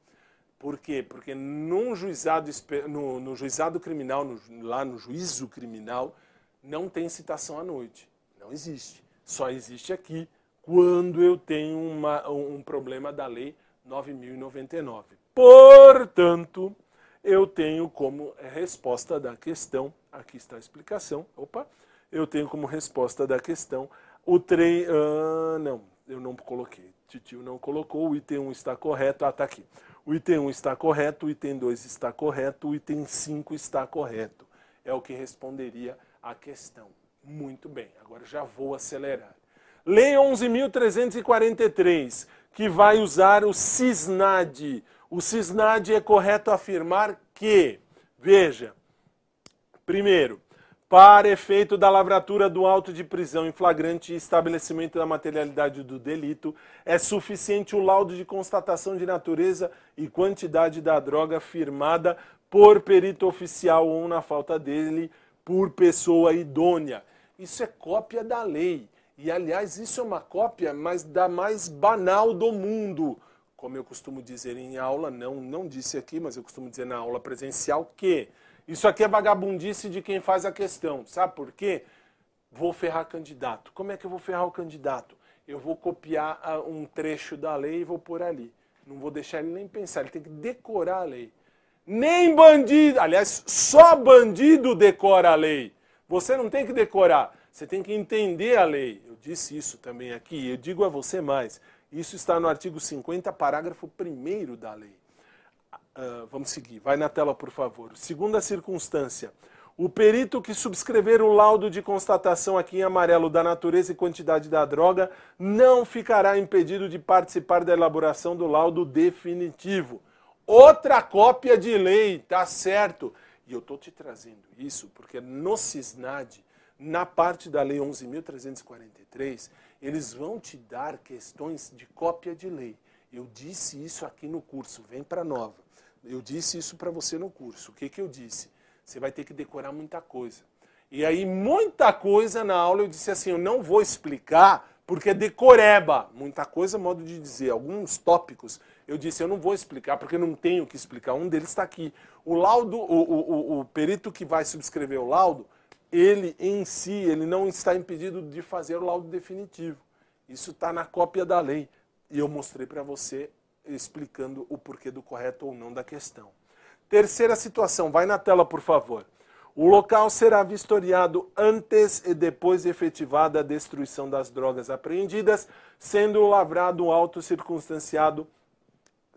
Por quê? Porque num juizado, no, no juizado criminal, no, lá no juízo criminal, não tem citação à noite. Não existe. Só existe aqui quando eu tenho uma, um problema da lei 9.099. Portanto, eu tenho como resposta da questão, aqui está a explicação, opa, eu tenho como resposta da questão o trem, ah, não, eu não coloquei, Titio não colocou, o item 1 está correto, ah, está aqui. O item 1 está correto, o item 2 está correto, o item 5 está correto. É o que responderia à questão. Muito bem, agora já vou acelerar. Lei 11.343, que vai usar o CISNAD. O CISNAD é correto afirmar que, veja, primeiro, para efeito da lavratura do auto de prisão em flagrante e estabelecimento da materialidade do delito, é suficiente o laudo de constatação de natureza e quantidade da droga firmada por perito oficial ou, na falta dele, por pessoa idônea. Isso é cópia da lei. E, aliás, isso é uma cópia mas da mais banal do mundo. Como eu costumo dizer em aula, não, não disse aqui, mas eu costumo dizer na aula presencial que isso aqui é vagabundice de quem faz a questão. Sabe por quê? Vou ferrar candidato. Como é que eu vou ferrar o candidato? Eu vou copiar ah, um trecho da lei e vou pôr ali. Não vou deixar ele nem pensar, ele tem que decorar a lei. Nem bandido, aliás, só bandido decora a lei. Você não tem que decorar, você tem que entender a lei. Eu disse isso também aqui, eu digo a você mais. Isso está no artigo 50, parágrafo 1 da lei. Uh, vamos seguir, vai na tela, por favor. Segunda circunstância. O perito que subscrever o laudo de constatação aqui em amarelo da natureza e quantidade da droga não ficará impedido de participar da elaboração do laudo definitivo. Outra cópia de lei, tá certo? E eu estou te trazendo isso porque no CISNAD, na parte da Lei 11.343, eles vão te dar questões de cópia de lei. Eu disse isso aqui no curso, vem para nova. Eu disse isso para você no curso. O que, que eu disse? Você vai ter que decorar muita coisa. E aí, muita coisa na aula eu disse assim: eu não vou explicar porque é decoreba. Muita coisa, modo de dizer. Alguns tópicos eu disse: eu não vou explicar porque não tenho que explicar. Um deles está aqui. O laudo, o, o, o perito que vai subscrever o laudo, ele em si, ele não está impedido de fazer o laudo definitivo. Isso está na cópia da lei. E eu mostrei para você explicando o porquê do correto ou não da questão. Terceira situação, vai na tela, por favor. O local será vistoriado antes e depois de efetivada a destruição das drogas apreendidas, sendo lavrado um auto circunstanciado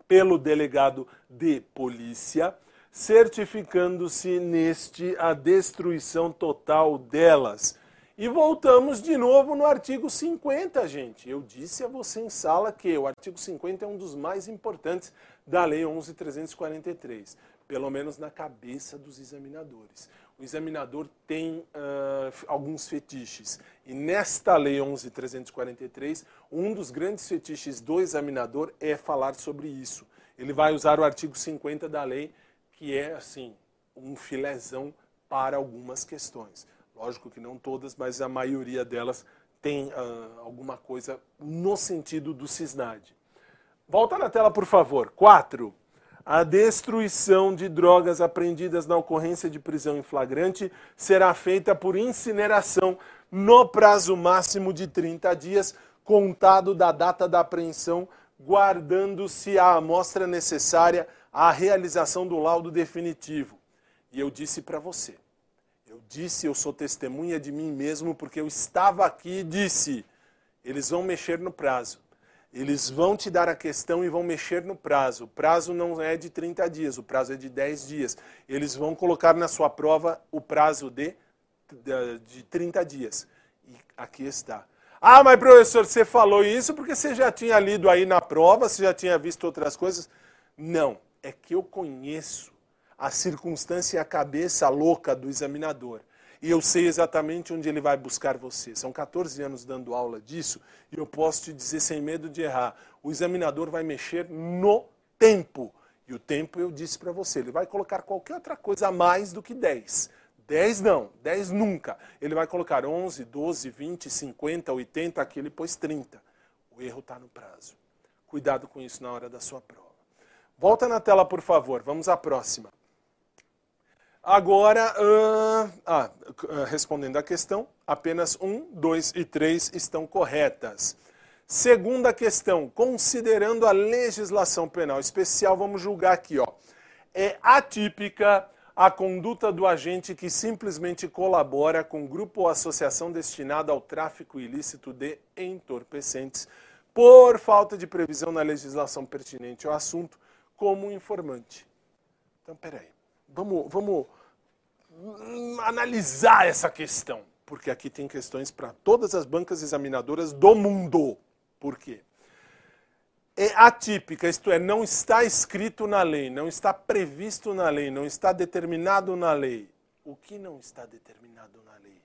pelo delegado de polícia, certificando-se neste a destruição total delas. E voltamos de novo no artigo 50, gente. Eu disse a você em sala que o artigo 50 é um dos mais importantes da Lei 11.343, pelo menos na cabeça dos examinadores. O examinador tem uh, alguns fetiches. E nesta Lei 11.343, um dos grandes fetiches do examinador é falar sobre isso. Ele vai usar o artigo 50 da lei, que é, assim, um filezão para algumas questões. Lógico que não todas, mas a maioria delas tem uh, alguma coisa no sentido do CISNAD. Volta na tela, por favor. 4. A destruição de drogas apreendidas na ocorrência de prisão em flagrante será feita por incineração no prazo máximo de 30 dias, contado da data da apreensão, guardando-se a amostra necessária à realização do laudo definitivo. E eu disse para você, eu disse, eu sou testemunha de mim mesmo, porque eu estava aqui e disse: eles vão mexer no prazo. Eles vão te dar a questão e vão mexer no prazo. O prazo não é de 30 dias, o prazo é de 10 dias. Eles vão colocar na sua prova o prazo de, de, de 30 dias. E aqui está. Ah, mas professor, você falou isso porque você já tinha lido aí na prova, você já tinha visto outras coisas. Não, é que eu conheço a circunstância e a cabeça louca do examinador. E eu sei exatamente onde ele vai buscar você. São 14 anos dando aula disso e eu posso te dizer sem medo de errar: o examinador vai mexer no tempo. E o tempo eu disse para você, ele vai colocar qualquer outra coisa a mais do que 10. 10 não, 10 nunca. Ele vai colocar 11, 12, 20, 50, 80, aqui ele pôs 30. O erro está no prazo. Cuidado com isso na hora da sua prova. Volta na tela, por favor. Vamos à próxima. Agora, uh, ah, respondendo à questão, apenas um, dois e três estão corretas. Segunda questão, considerando a legislação penal especial, vamos julgar aqui, ó. É atípica a conduta do agente que simplesmente colabora com grupo ou associação destinada ao tráfico ilícito de entorpecentes por falta de previsão na legislação pertinente ao assunto como informante. Então, peraí. Vamos, vamos analisar essa questão, porque aqui tem questões para todas as bancas examinadoras do mundo. Por quê? é atípica, isto é, não está escrito na lei, não está previsto na lei, não está determinado na lei. O que não está determinado na lei?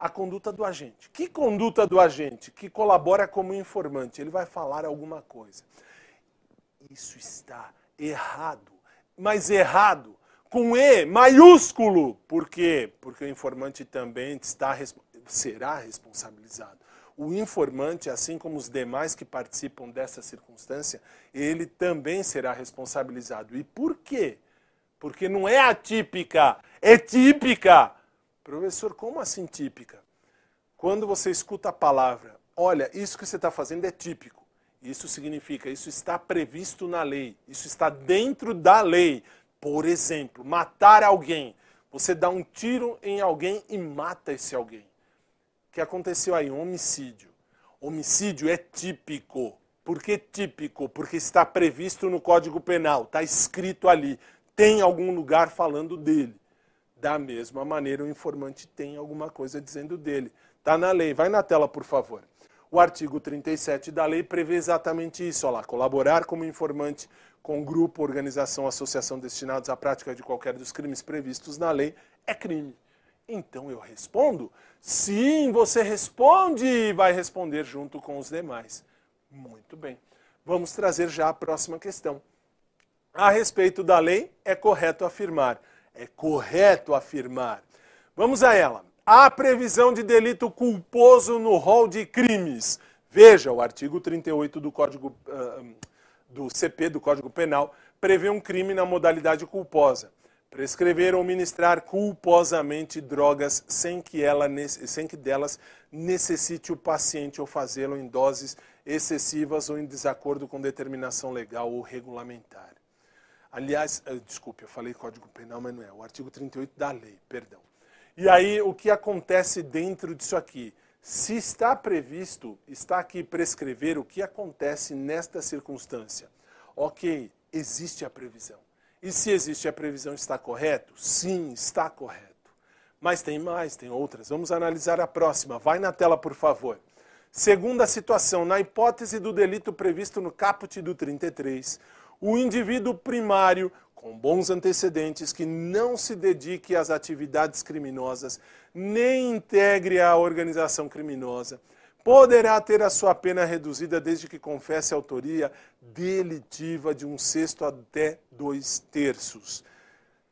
A conduta do agente. Que conduta do agente? Que colabora como informante. Ele vai falar alguma coisa. Isso está errado. Mas errado com E maiúsculo. Por quê? Porque o informante também está, será responsabilizado o informante, assim como os demais que participam dessa circunstância, ele também será responsabilizado. E por quê? Porque não é atípica, é típica. Professor, como assim típica? Quando você escuta a palavra, olha, isso que você está fazendo é típico. Isso significa, isso está previsto na lei, isso está dentro da lei. Por exemplo, matar alguém. Você dá um tiro em alguém e mata esse alguém que aconteceu aí? Um homicídio. Homicídio é típico. Por que típico? Porque está previsto no Código Penal, está escrito ali. Tem algum lugar falando dele. Da mesma maneira, o informante tem alguma coisa dizendo dele. Está na lei. Vai na tela, por favor. O artigo 37 da lei prevê exatamente isso. Olha lá, colaborar como informante com grupo, organização, associação destinados à prática de qualquer dos crimes previstos na lei é crime. Então eu respondo Sim, você responde e vai responder junto com os demais. Muito bem. Vamos trazer já a próxima questão. A respeito da lei, é correto afirmar. É correto afirmar. Vamos a ela. Há previsão de delito culposo no rol de crimes. Veja, o artigo 38 do Código uh, do CP, do Código Penal, prevê um crime na modalidade culposa prescrever ou ministrar culposamente drogas sem que, ela, sem que delas necessite o paciente ou fazê-lo em doses excessivas ou em desacordo com determinação legal ou regulamentar. Aliás, eh, desculpe, eu falei Código Penal, mas não é, o artigo 38 da lei, perdão. E aí, o que acontece dentro disso aqui? Se está previsto, está aqui prescrever o que acontece nesta circunstância. Ok, existe a previsão. E se existe a previsão, está correto? Sim, está correto. Mas tem mais, tem outras. Vamos analisar a próxima. Vai na tela, por favor. Segunda situação, na hipótese do delito previsto no caput do 33, o indivíduo primário com bons antecedentes que não se dedique às atividades criminosas, nem integre a organização criminosa, poderá ter a sua pena reduzida desde que confesse a autoria delitiva de um sexto até dois terços.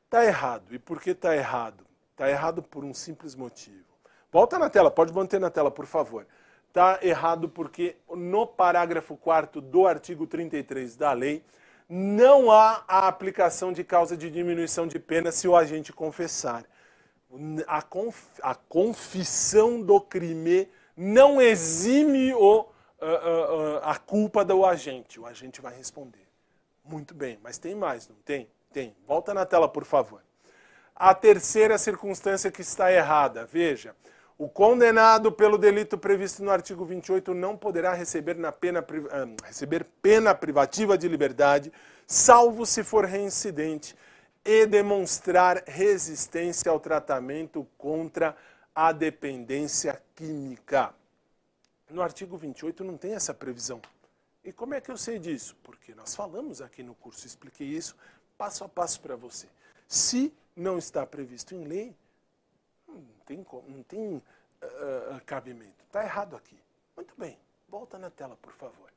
Está errado. E por que está errado? Está errado por um simples motivo. Volta na tela, pode manter na tela, por favor. Está errado porque no parágrafo 4 do artigo 33 da lei, não há a aplicação de causa de diminuição de pena se o agente confessar. A, conf, a confissão do crime não exime o, uh, uh, uh, a culpa do agente. O agente vai responder. Muito bem, mas tem mais, não tem? Tem. Volta na tela, por favor. A terceira circunstância que está errada. Veja, o condenado pelo delito previsto no artigo 28 não poderá receber, na pena, receber pena privativa de liberdade, salvo se for reincidente e demonstrar resistência ao tratamento contra a dependência química. No artigo 28 não tem essa previsão. E como é que eu sei disso? Porque nós falamos aqui no curso, expliquei isso passo a passo para você. Se não está previsto em lei, não tem, não tem uh, cabimento. Está errado aqui. Muito bem, volta na tela, por favor.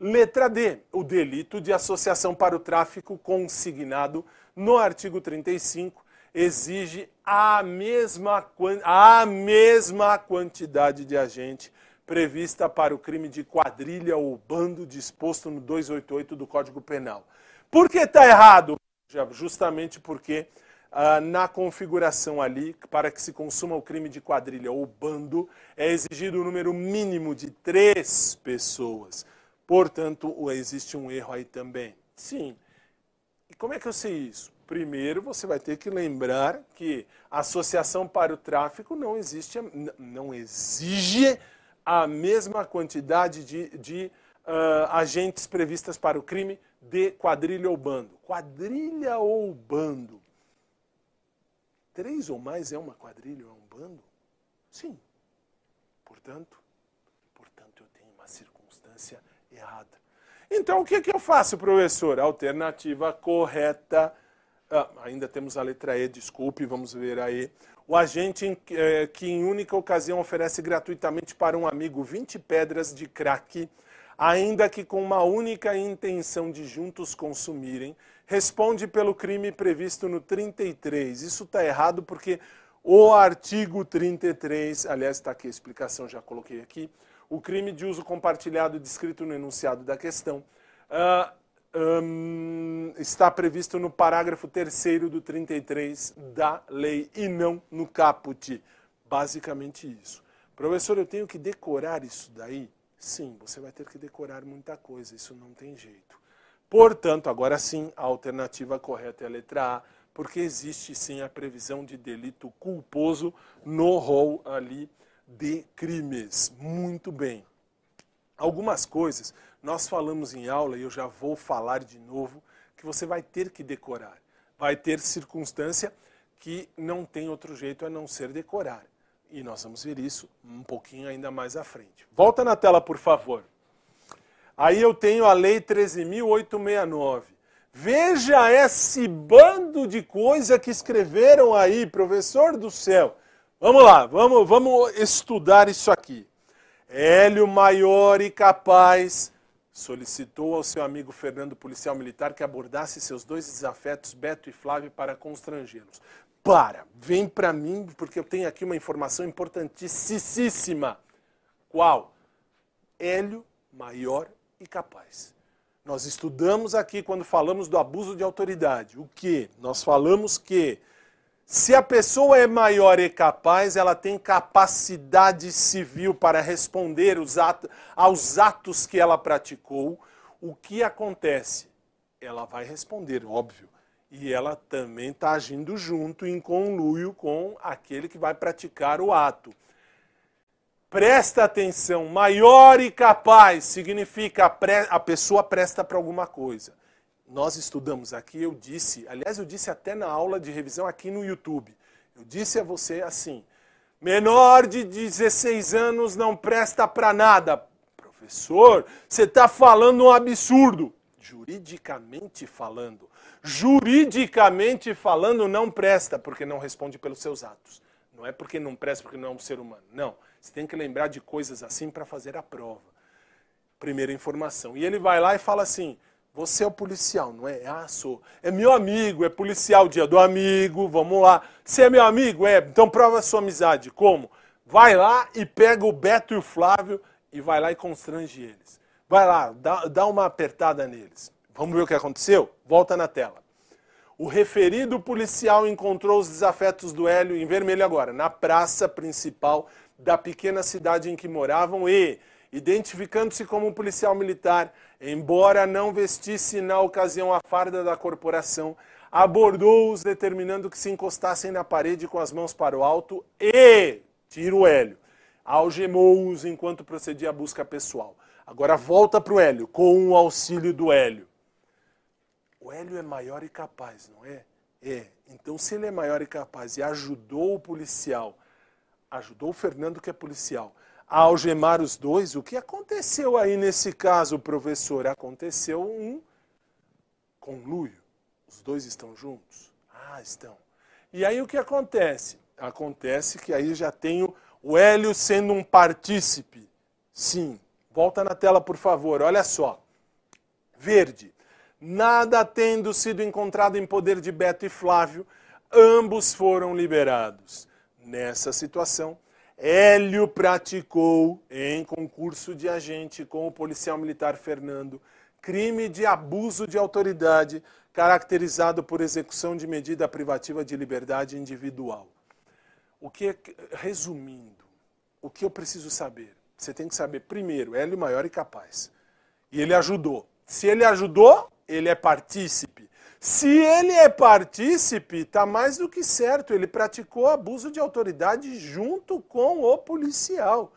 Letra D, o delito de associação para o tráfico consignado no artigo 35 exige a mesma, a mesma quantidade de agente prevista para o crime de quadrilha ou bando disposto no 288 do Código Penal. Por que está errado? Justamente porque ah, na configuração ali, para que se consuma o crime de quadrilha ou bando, é exigido o número mínimo de três pessoas. Portanto, existe um erro aí também. Sim. E como é que eu sei isso? Primeiro, você vai ter que lembrar que a associação para o tráfico não existe, não exige a mesma quantidade de, de uh, agentes previstas para o crime de quadrilha ou bando. Quadrilha ou bando? Três ou mais é uma quadrilha ou é um bando? Sim. Portanto, portanto, eu tenho uma circunstância errada. Então, o que, que eu faço, professor? Alternativa correta. Ah, ainda temos a letra E, desculpe, vamos ver aí. O agente eh, que em única ocasião oferece gratuitamente para um amigo 20 pedras de crack, ainda que com uma única intenção de juntos consumirem, responde pelo crime previsto no 33. Isso está errado porque o artigo 33, aliás, está aqui a explicação, já coloquei aqui, o crime de uso compartilhado descrito no enunciado da questão uh, um, está previsto no parágrafo 3 do 33 da lei e não no caput. Basicamente isso. Professor, eu tenho que decorar isso daí? Sim, você vai ter que decorar muita coisa, isso não tem jeito. Portanto, agora sim, a alternativa correta é a letra A, porque existe sim a previsão de delito culposo no rol ali de crimes. Muito bem. Algumas coisas nós falamos em aula, e eu já vou falar de novo, que você vai ter que decorar. Vai ter circunstância que não tem outro jeito a não ser decorar. E nós vamos ver isso um pouquinho ainda mais à frente. Volta na tela, por favor. Aí eu tenho a Lei 13.869. Veja esse bando de coisa que escreveram aí, professor do céu. Vamos lá, vamos, vamos estudar isso aqui. Hélio maior e capaz solicitou ao seu amigo Fernando policial militar que abordasse seus dois desafetos, Beto e Flávio, para constrangê-los. Para, vem para mim, porque eu tenho aqui uma informação importantíssima. Qual? Hélio maior e capaz. Nós estudamos aqui quando falamos do abuso de autoridade. O que? Nós falamos que se a pessoa é maior e capaz, ela tem capacidade civil para responder atos, aos atos que ela praticou. O que acontece? Ela vai responder, óbvio. E ela também está agindo junto, em conluio com aquele que vai praticar o ato. Presta atenção, maior e capaz significa a, pessoa presta para alguma coisa nós estudamos aqui, eu disse, aliás, eu disse até na aula de revisão aqui no YouTube. Eu disse a você assim: menor de 16 anos não presta para nada. Professor, você está falando um absurdo. Juridicamente falando. Juridicamente falando, não presta, porque não responde pelos seus atos. Não é porque não presta, porque não é um ser humano. Não. Você tem que lembrar de coisas assim para fazer a prova. Primeira informação. E ele vai lá e fala assim: você é o policial, não é? Ah, sou. É meu amigo, é policial, dia do amigo, vamos lá. Você é meu amigo? É, então prova sua amizade. Como? Vai lá e pega o Beto e o Flávio e vai lá e constrange eles. Vai lá, dá, dá uma apertada neles. Vamos ver o que aconteceu? Volta na tela. O referido policial encontrou os desafetos do Hélio, em vermelho agora, na praça principal da pequena cidade em que moravam e identificando-se como um policial militar, embora não vestisse na ocasião a farda da corporação, abordou-os determinando que se encostassem na parede com as mãos para o alto e, tira o Hélio, algemou-os enquanto procedia a busca pessoal. Agora volta para o Hélio, com o auxílio do Hélio. O Hélio é maior e capaz, não é? É. Então, se ele é maior e capaz e ajudou o policial, ajudou o Fernando, que é policial, a algemar os dois, o que aconteceu aí nesse caso, professor? Aconteceu um conluio. Os dois estão juntos? Ah, estão. E aí o que acontece? Acontece que aí já tenho o Hélio sendo um partícipe. Sim. Volta na tela, por favor. Olha só. Verde. Nada tendo sido encontrado em poder de Beto e Flávio, ambos foram liberados. Nessa situação, Hélio praticou, em concurso de agente com o policial militar Fernando, crime de abuso de autoridade caracterizado por execução de medida privativa de liberdade individual. O que, resumindo, o que eu preciso saber? Você tem que saber, primeiro, Hélio maior e capaz. E ele ajudou. Se ele ajudou, ele é partícipe. Se ele é partícipe, está mais do que certo, ele praticou abuso de autoridade junto com o policial.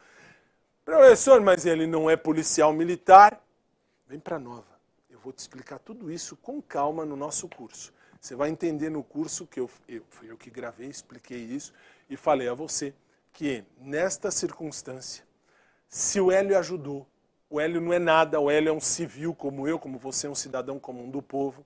Professor, mas ele não é policial militar? Vem para nova. Eu vou te explicar tudo isso com calma no nosso curso. Você vai entender no curso que eu, eu fui eu que gravei, expliquei isso e falei a você que nesta circunstância, se o Hélio ajudou, O Hélio não é nada, o Hélio é um civil como eu, como você, um cidadão comum do povo.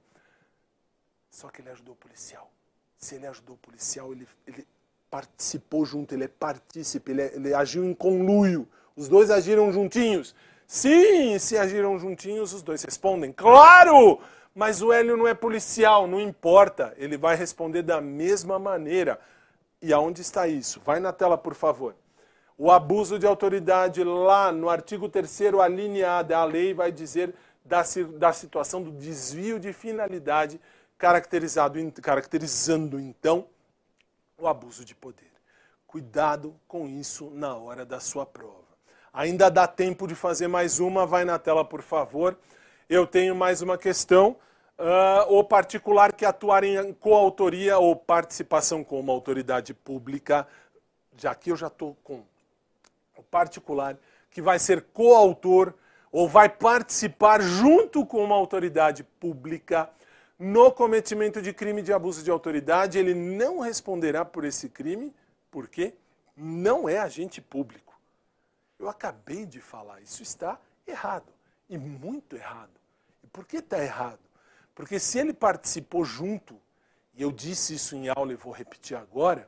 Só que ele ajudou o policial. Se ele ajudou o policial, ele, ele participou junto, ele é partícipe, ele, é, ele agiu em conluio. Os dois agiram juntinhos. Sim, se agiram juntinhos, os dois respondem. Claro! Mas o Hélio não é policial, não importa. Ele vai responder da mesma maneira. E aonde está isso? Vai na tela, por favor. O abuso de autoridade, lá no artigo 3, a linha A lei, vai dizer da, da situação do desvio de finalidade, caracterizando então o abuso de poder. Cuidado com isso na hora da sua prova. Ainda dá tempo de fazer mais uma, vai na tela, por favor. Eu tenho mais uma questão. Uh, o particular que atuar em coautoria ou participação com uma autoridade pública, já que eu já estou com o particular que vai ser coautor ou vai participar junto com uma autoridade pública no cometimento de crime de abuso de autoridade, ele não responderá por esse crime, porque não é agente público. Eu acabei de falar, isso está errado, e muito errado. E por que está errado? Porque se ele participou junto, e eu disse isso em aula e vou repetir agora,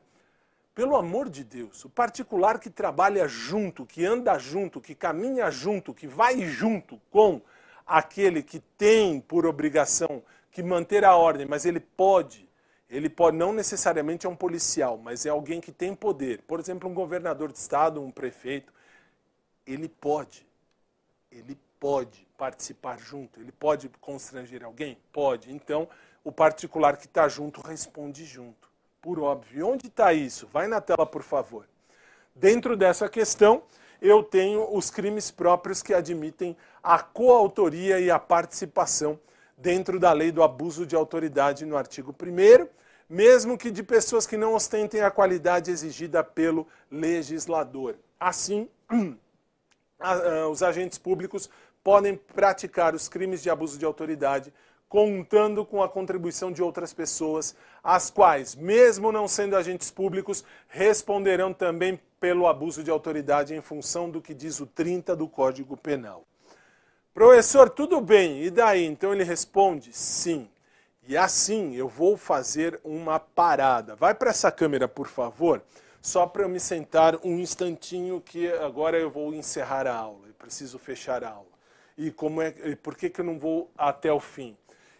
pelo amor de Deus, o particular que trabalha junto, que anda junto, que caminha junto, que vai junto com aquele que tem por obrigação que manter a ordem, mas ele pode, ele pode, não necessariamente é um policial, mas é alguém que tem poder. Por exemplo, um governador de estado, um prefeito, ele pode, ele pode participar junto, ele pode constranger alguém? Pode. Então, o particular que está junto responde junto, por óbvio. E onde está isso? Vai na tela, por favor. Dentro dessa questão, eu tenho os crimes próprios que admitem a coautoria e a participação dentro da lei do abuso de autoridade no artigo 1 mesmo que de pessoas que não ostentem a qualidade exigida pelo legislador. Assim, os agentes públicos podem praticar os crimes de abuso de autoridade contando com a contribuição de outras pessoas, as quais, mesmo não sendo agentes públicos, responderão também pelo abuso de autoridade em função do que diz o 30 do Código Penal. Professor, tudo bem, e daí? Então ele responde: sim. E assim eu vou fazer uma parada. Vai para essa câmera, por favor, só para eu me sentar um instantinho, que agora eu vou encerrar a aula. Eu preciso fechar a aula. E como é, por que, que eu não vou até o fim?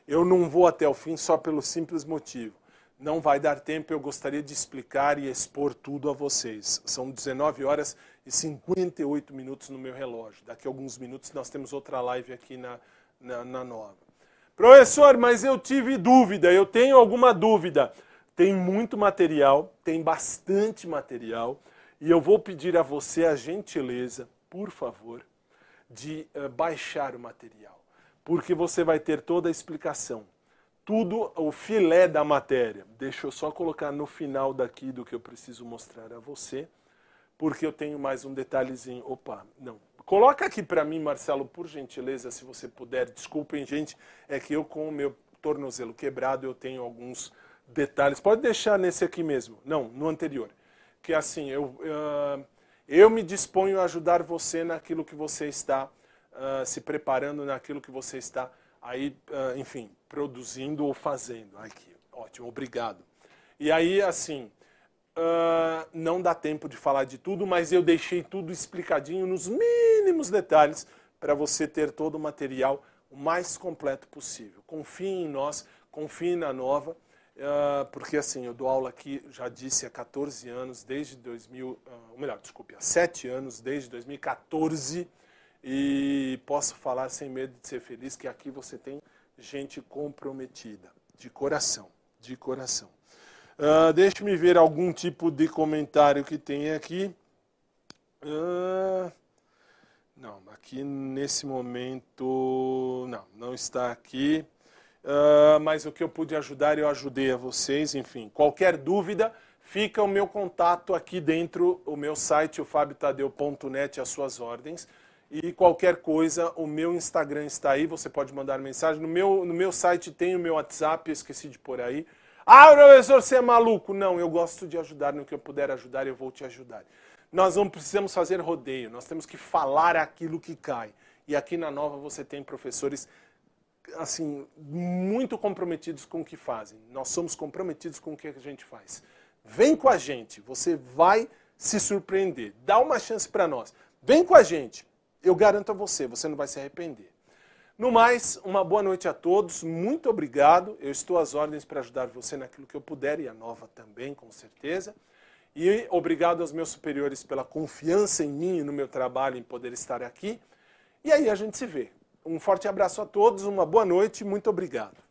Eu não vou até o fim só pelo simples motivo. Não vai dar tempo, eu gostaria de explicar e expor tudo a vocês. São 19 horas e 58 minutos no meu relógio. Daqui a alguns minutos nós temos outra live aqui na, na, na nova. Professor, mas eu tive dúvida, eu tenho alguma dúvida. Tem muito material, tem bastante material, e eu vou pedir a você a gentileza, por favor, de uh, baixar o material, porque você vai ter toda a explicação, tudo o filé da matéria. Deixa eu só colocar no final daqui do que eu preciso mostrar a você porque eu tenho mais um detalhezinho. Opa, não. Coloca aqui para mim, Marcelo, por gentileza, se você puder. Desculpem, gente, é que eu com o meu tornozelo quebrado eu tenho alguns detalhes. Pode deixar nesse aqui mesmo. Não, no anterior. Que assim, eu, uh, eu me disponho a ajudar você naquilo que você está uh, se preparando, naquilo que você está aí, uh, enfim, produzindo ou fazendo. Aqui, ótimo, obrigado. E aí, assim, Uh, não dá tempo de falar de tudo, mas eu deixei tudo explicadinho nos mínimos detalhes para você ter todo o material o mais completo possível. Confie em nós, confie na Nova, uh, porque assim, eu dou aula aqui, já disse, há 14 anos, desde 2000, uh, ou melhor, desculpe, há 7 anos, desde 2014, e posso falar sem medo de ser feliz que aqui você tem gente comprometida, de coração, de coração. Uh, Deixe-me ver algum tipo de comentário que tem aqui. Uh, não, aqui nesse momento. Não, não está aqui. Uh, mas o que eu pude ajudar, eu ajudei a vocês. Enfim, qualquer dúvida, fica o meu contato aqui dentro, o meu site, o fabitadeu.net, as suas ordens. E qualquer coisa, o meu Instagram está aí, você pode mandar mensagem. No meu, no meu site tem o meu WhatsApp, esqueci de pôr aí. Ah, professor, você é maluco. Não, eu gosto de ajudar no que eu puder ajudar, eu vou te ajudar. Nós não precisamos fazer rodeio, nós temos que falar aquilo que cai. E aqui na Nova você tem professores assim muito comprometidos com o que fazem. Nós somos comprometidos com o que a gente faz. Vem com a gente, você vai se surpreender. Dá uma chance para nós. Vem com a gente. Eu garanto a você, você não vai se arrepender. No mais, uma boa noite a todos. Muito obrigado. Eu estou às ordens para ajudar você naquilo que eu puder e a Nova também, com certeza. E obrigado aos meus superiores pela confiança em mim e no meu trabalho em poder estar aqui. E aí a gente se vê. Um forte abraço a todos, uma boa noite, muito obrigado.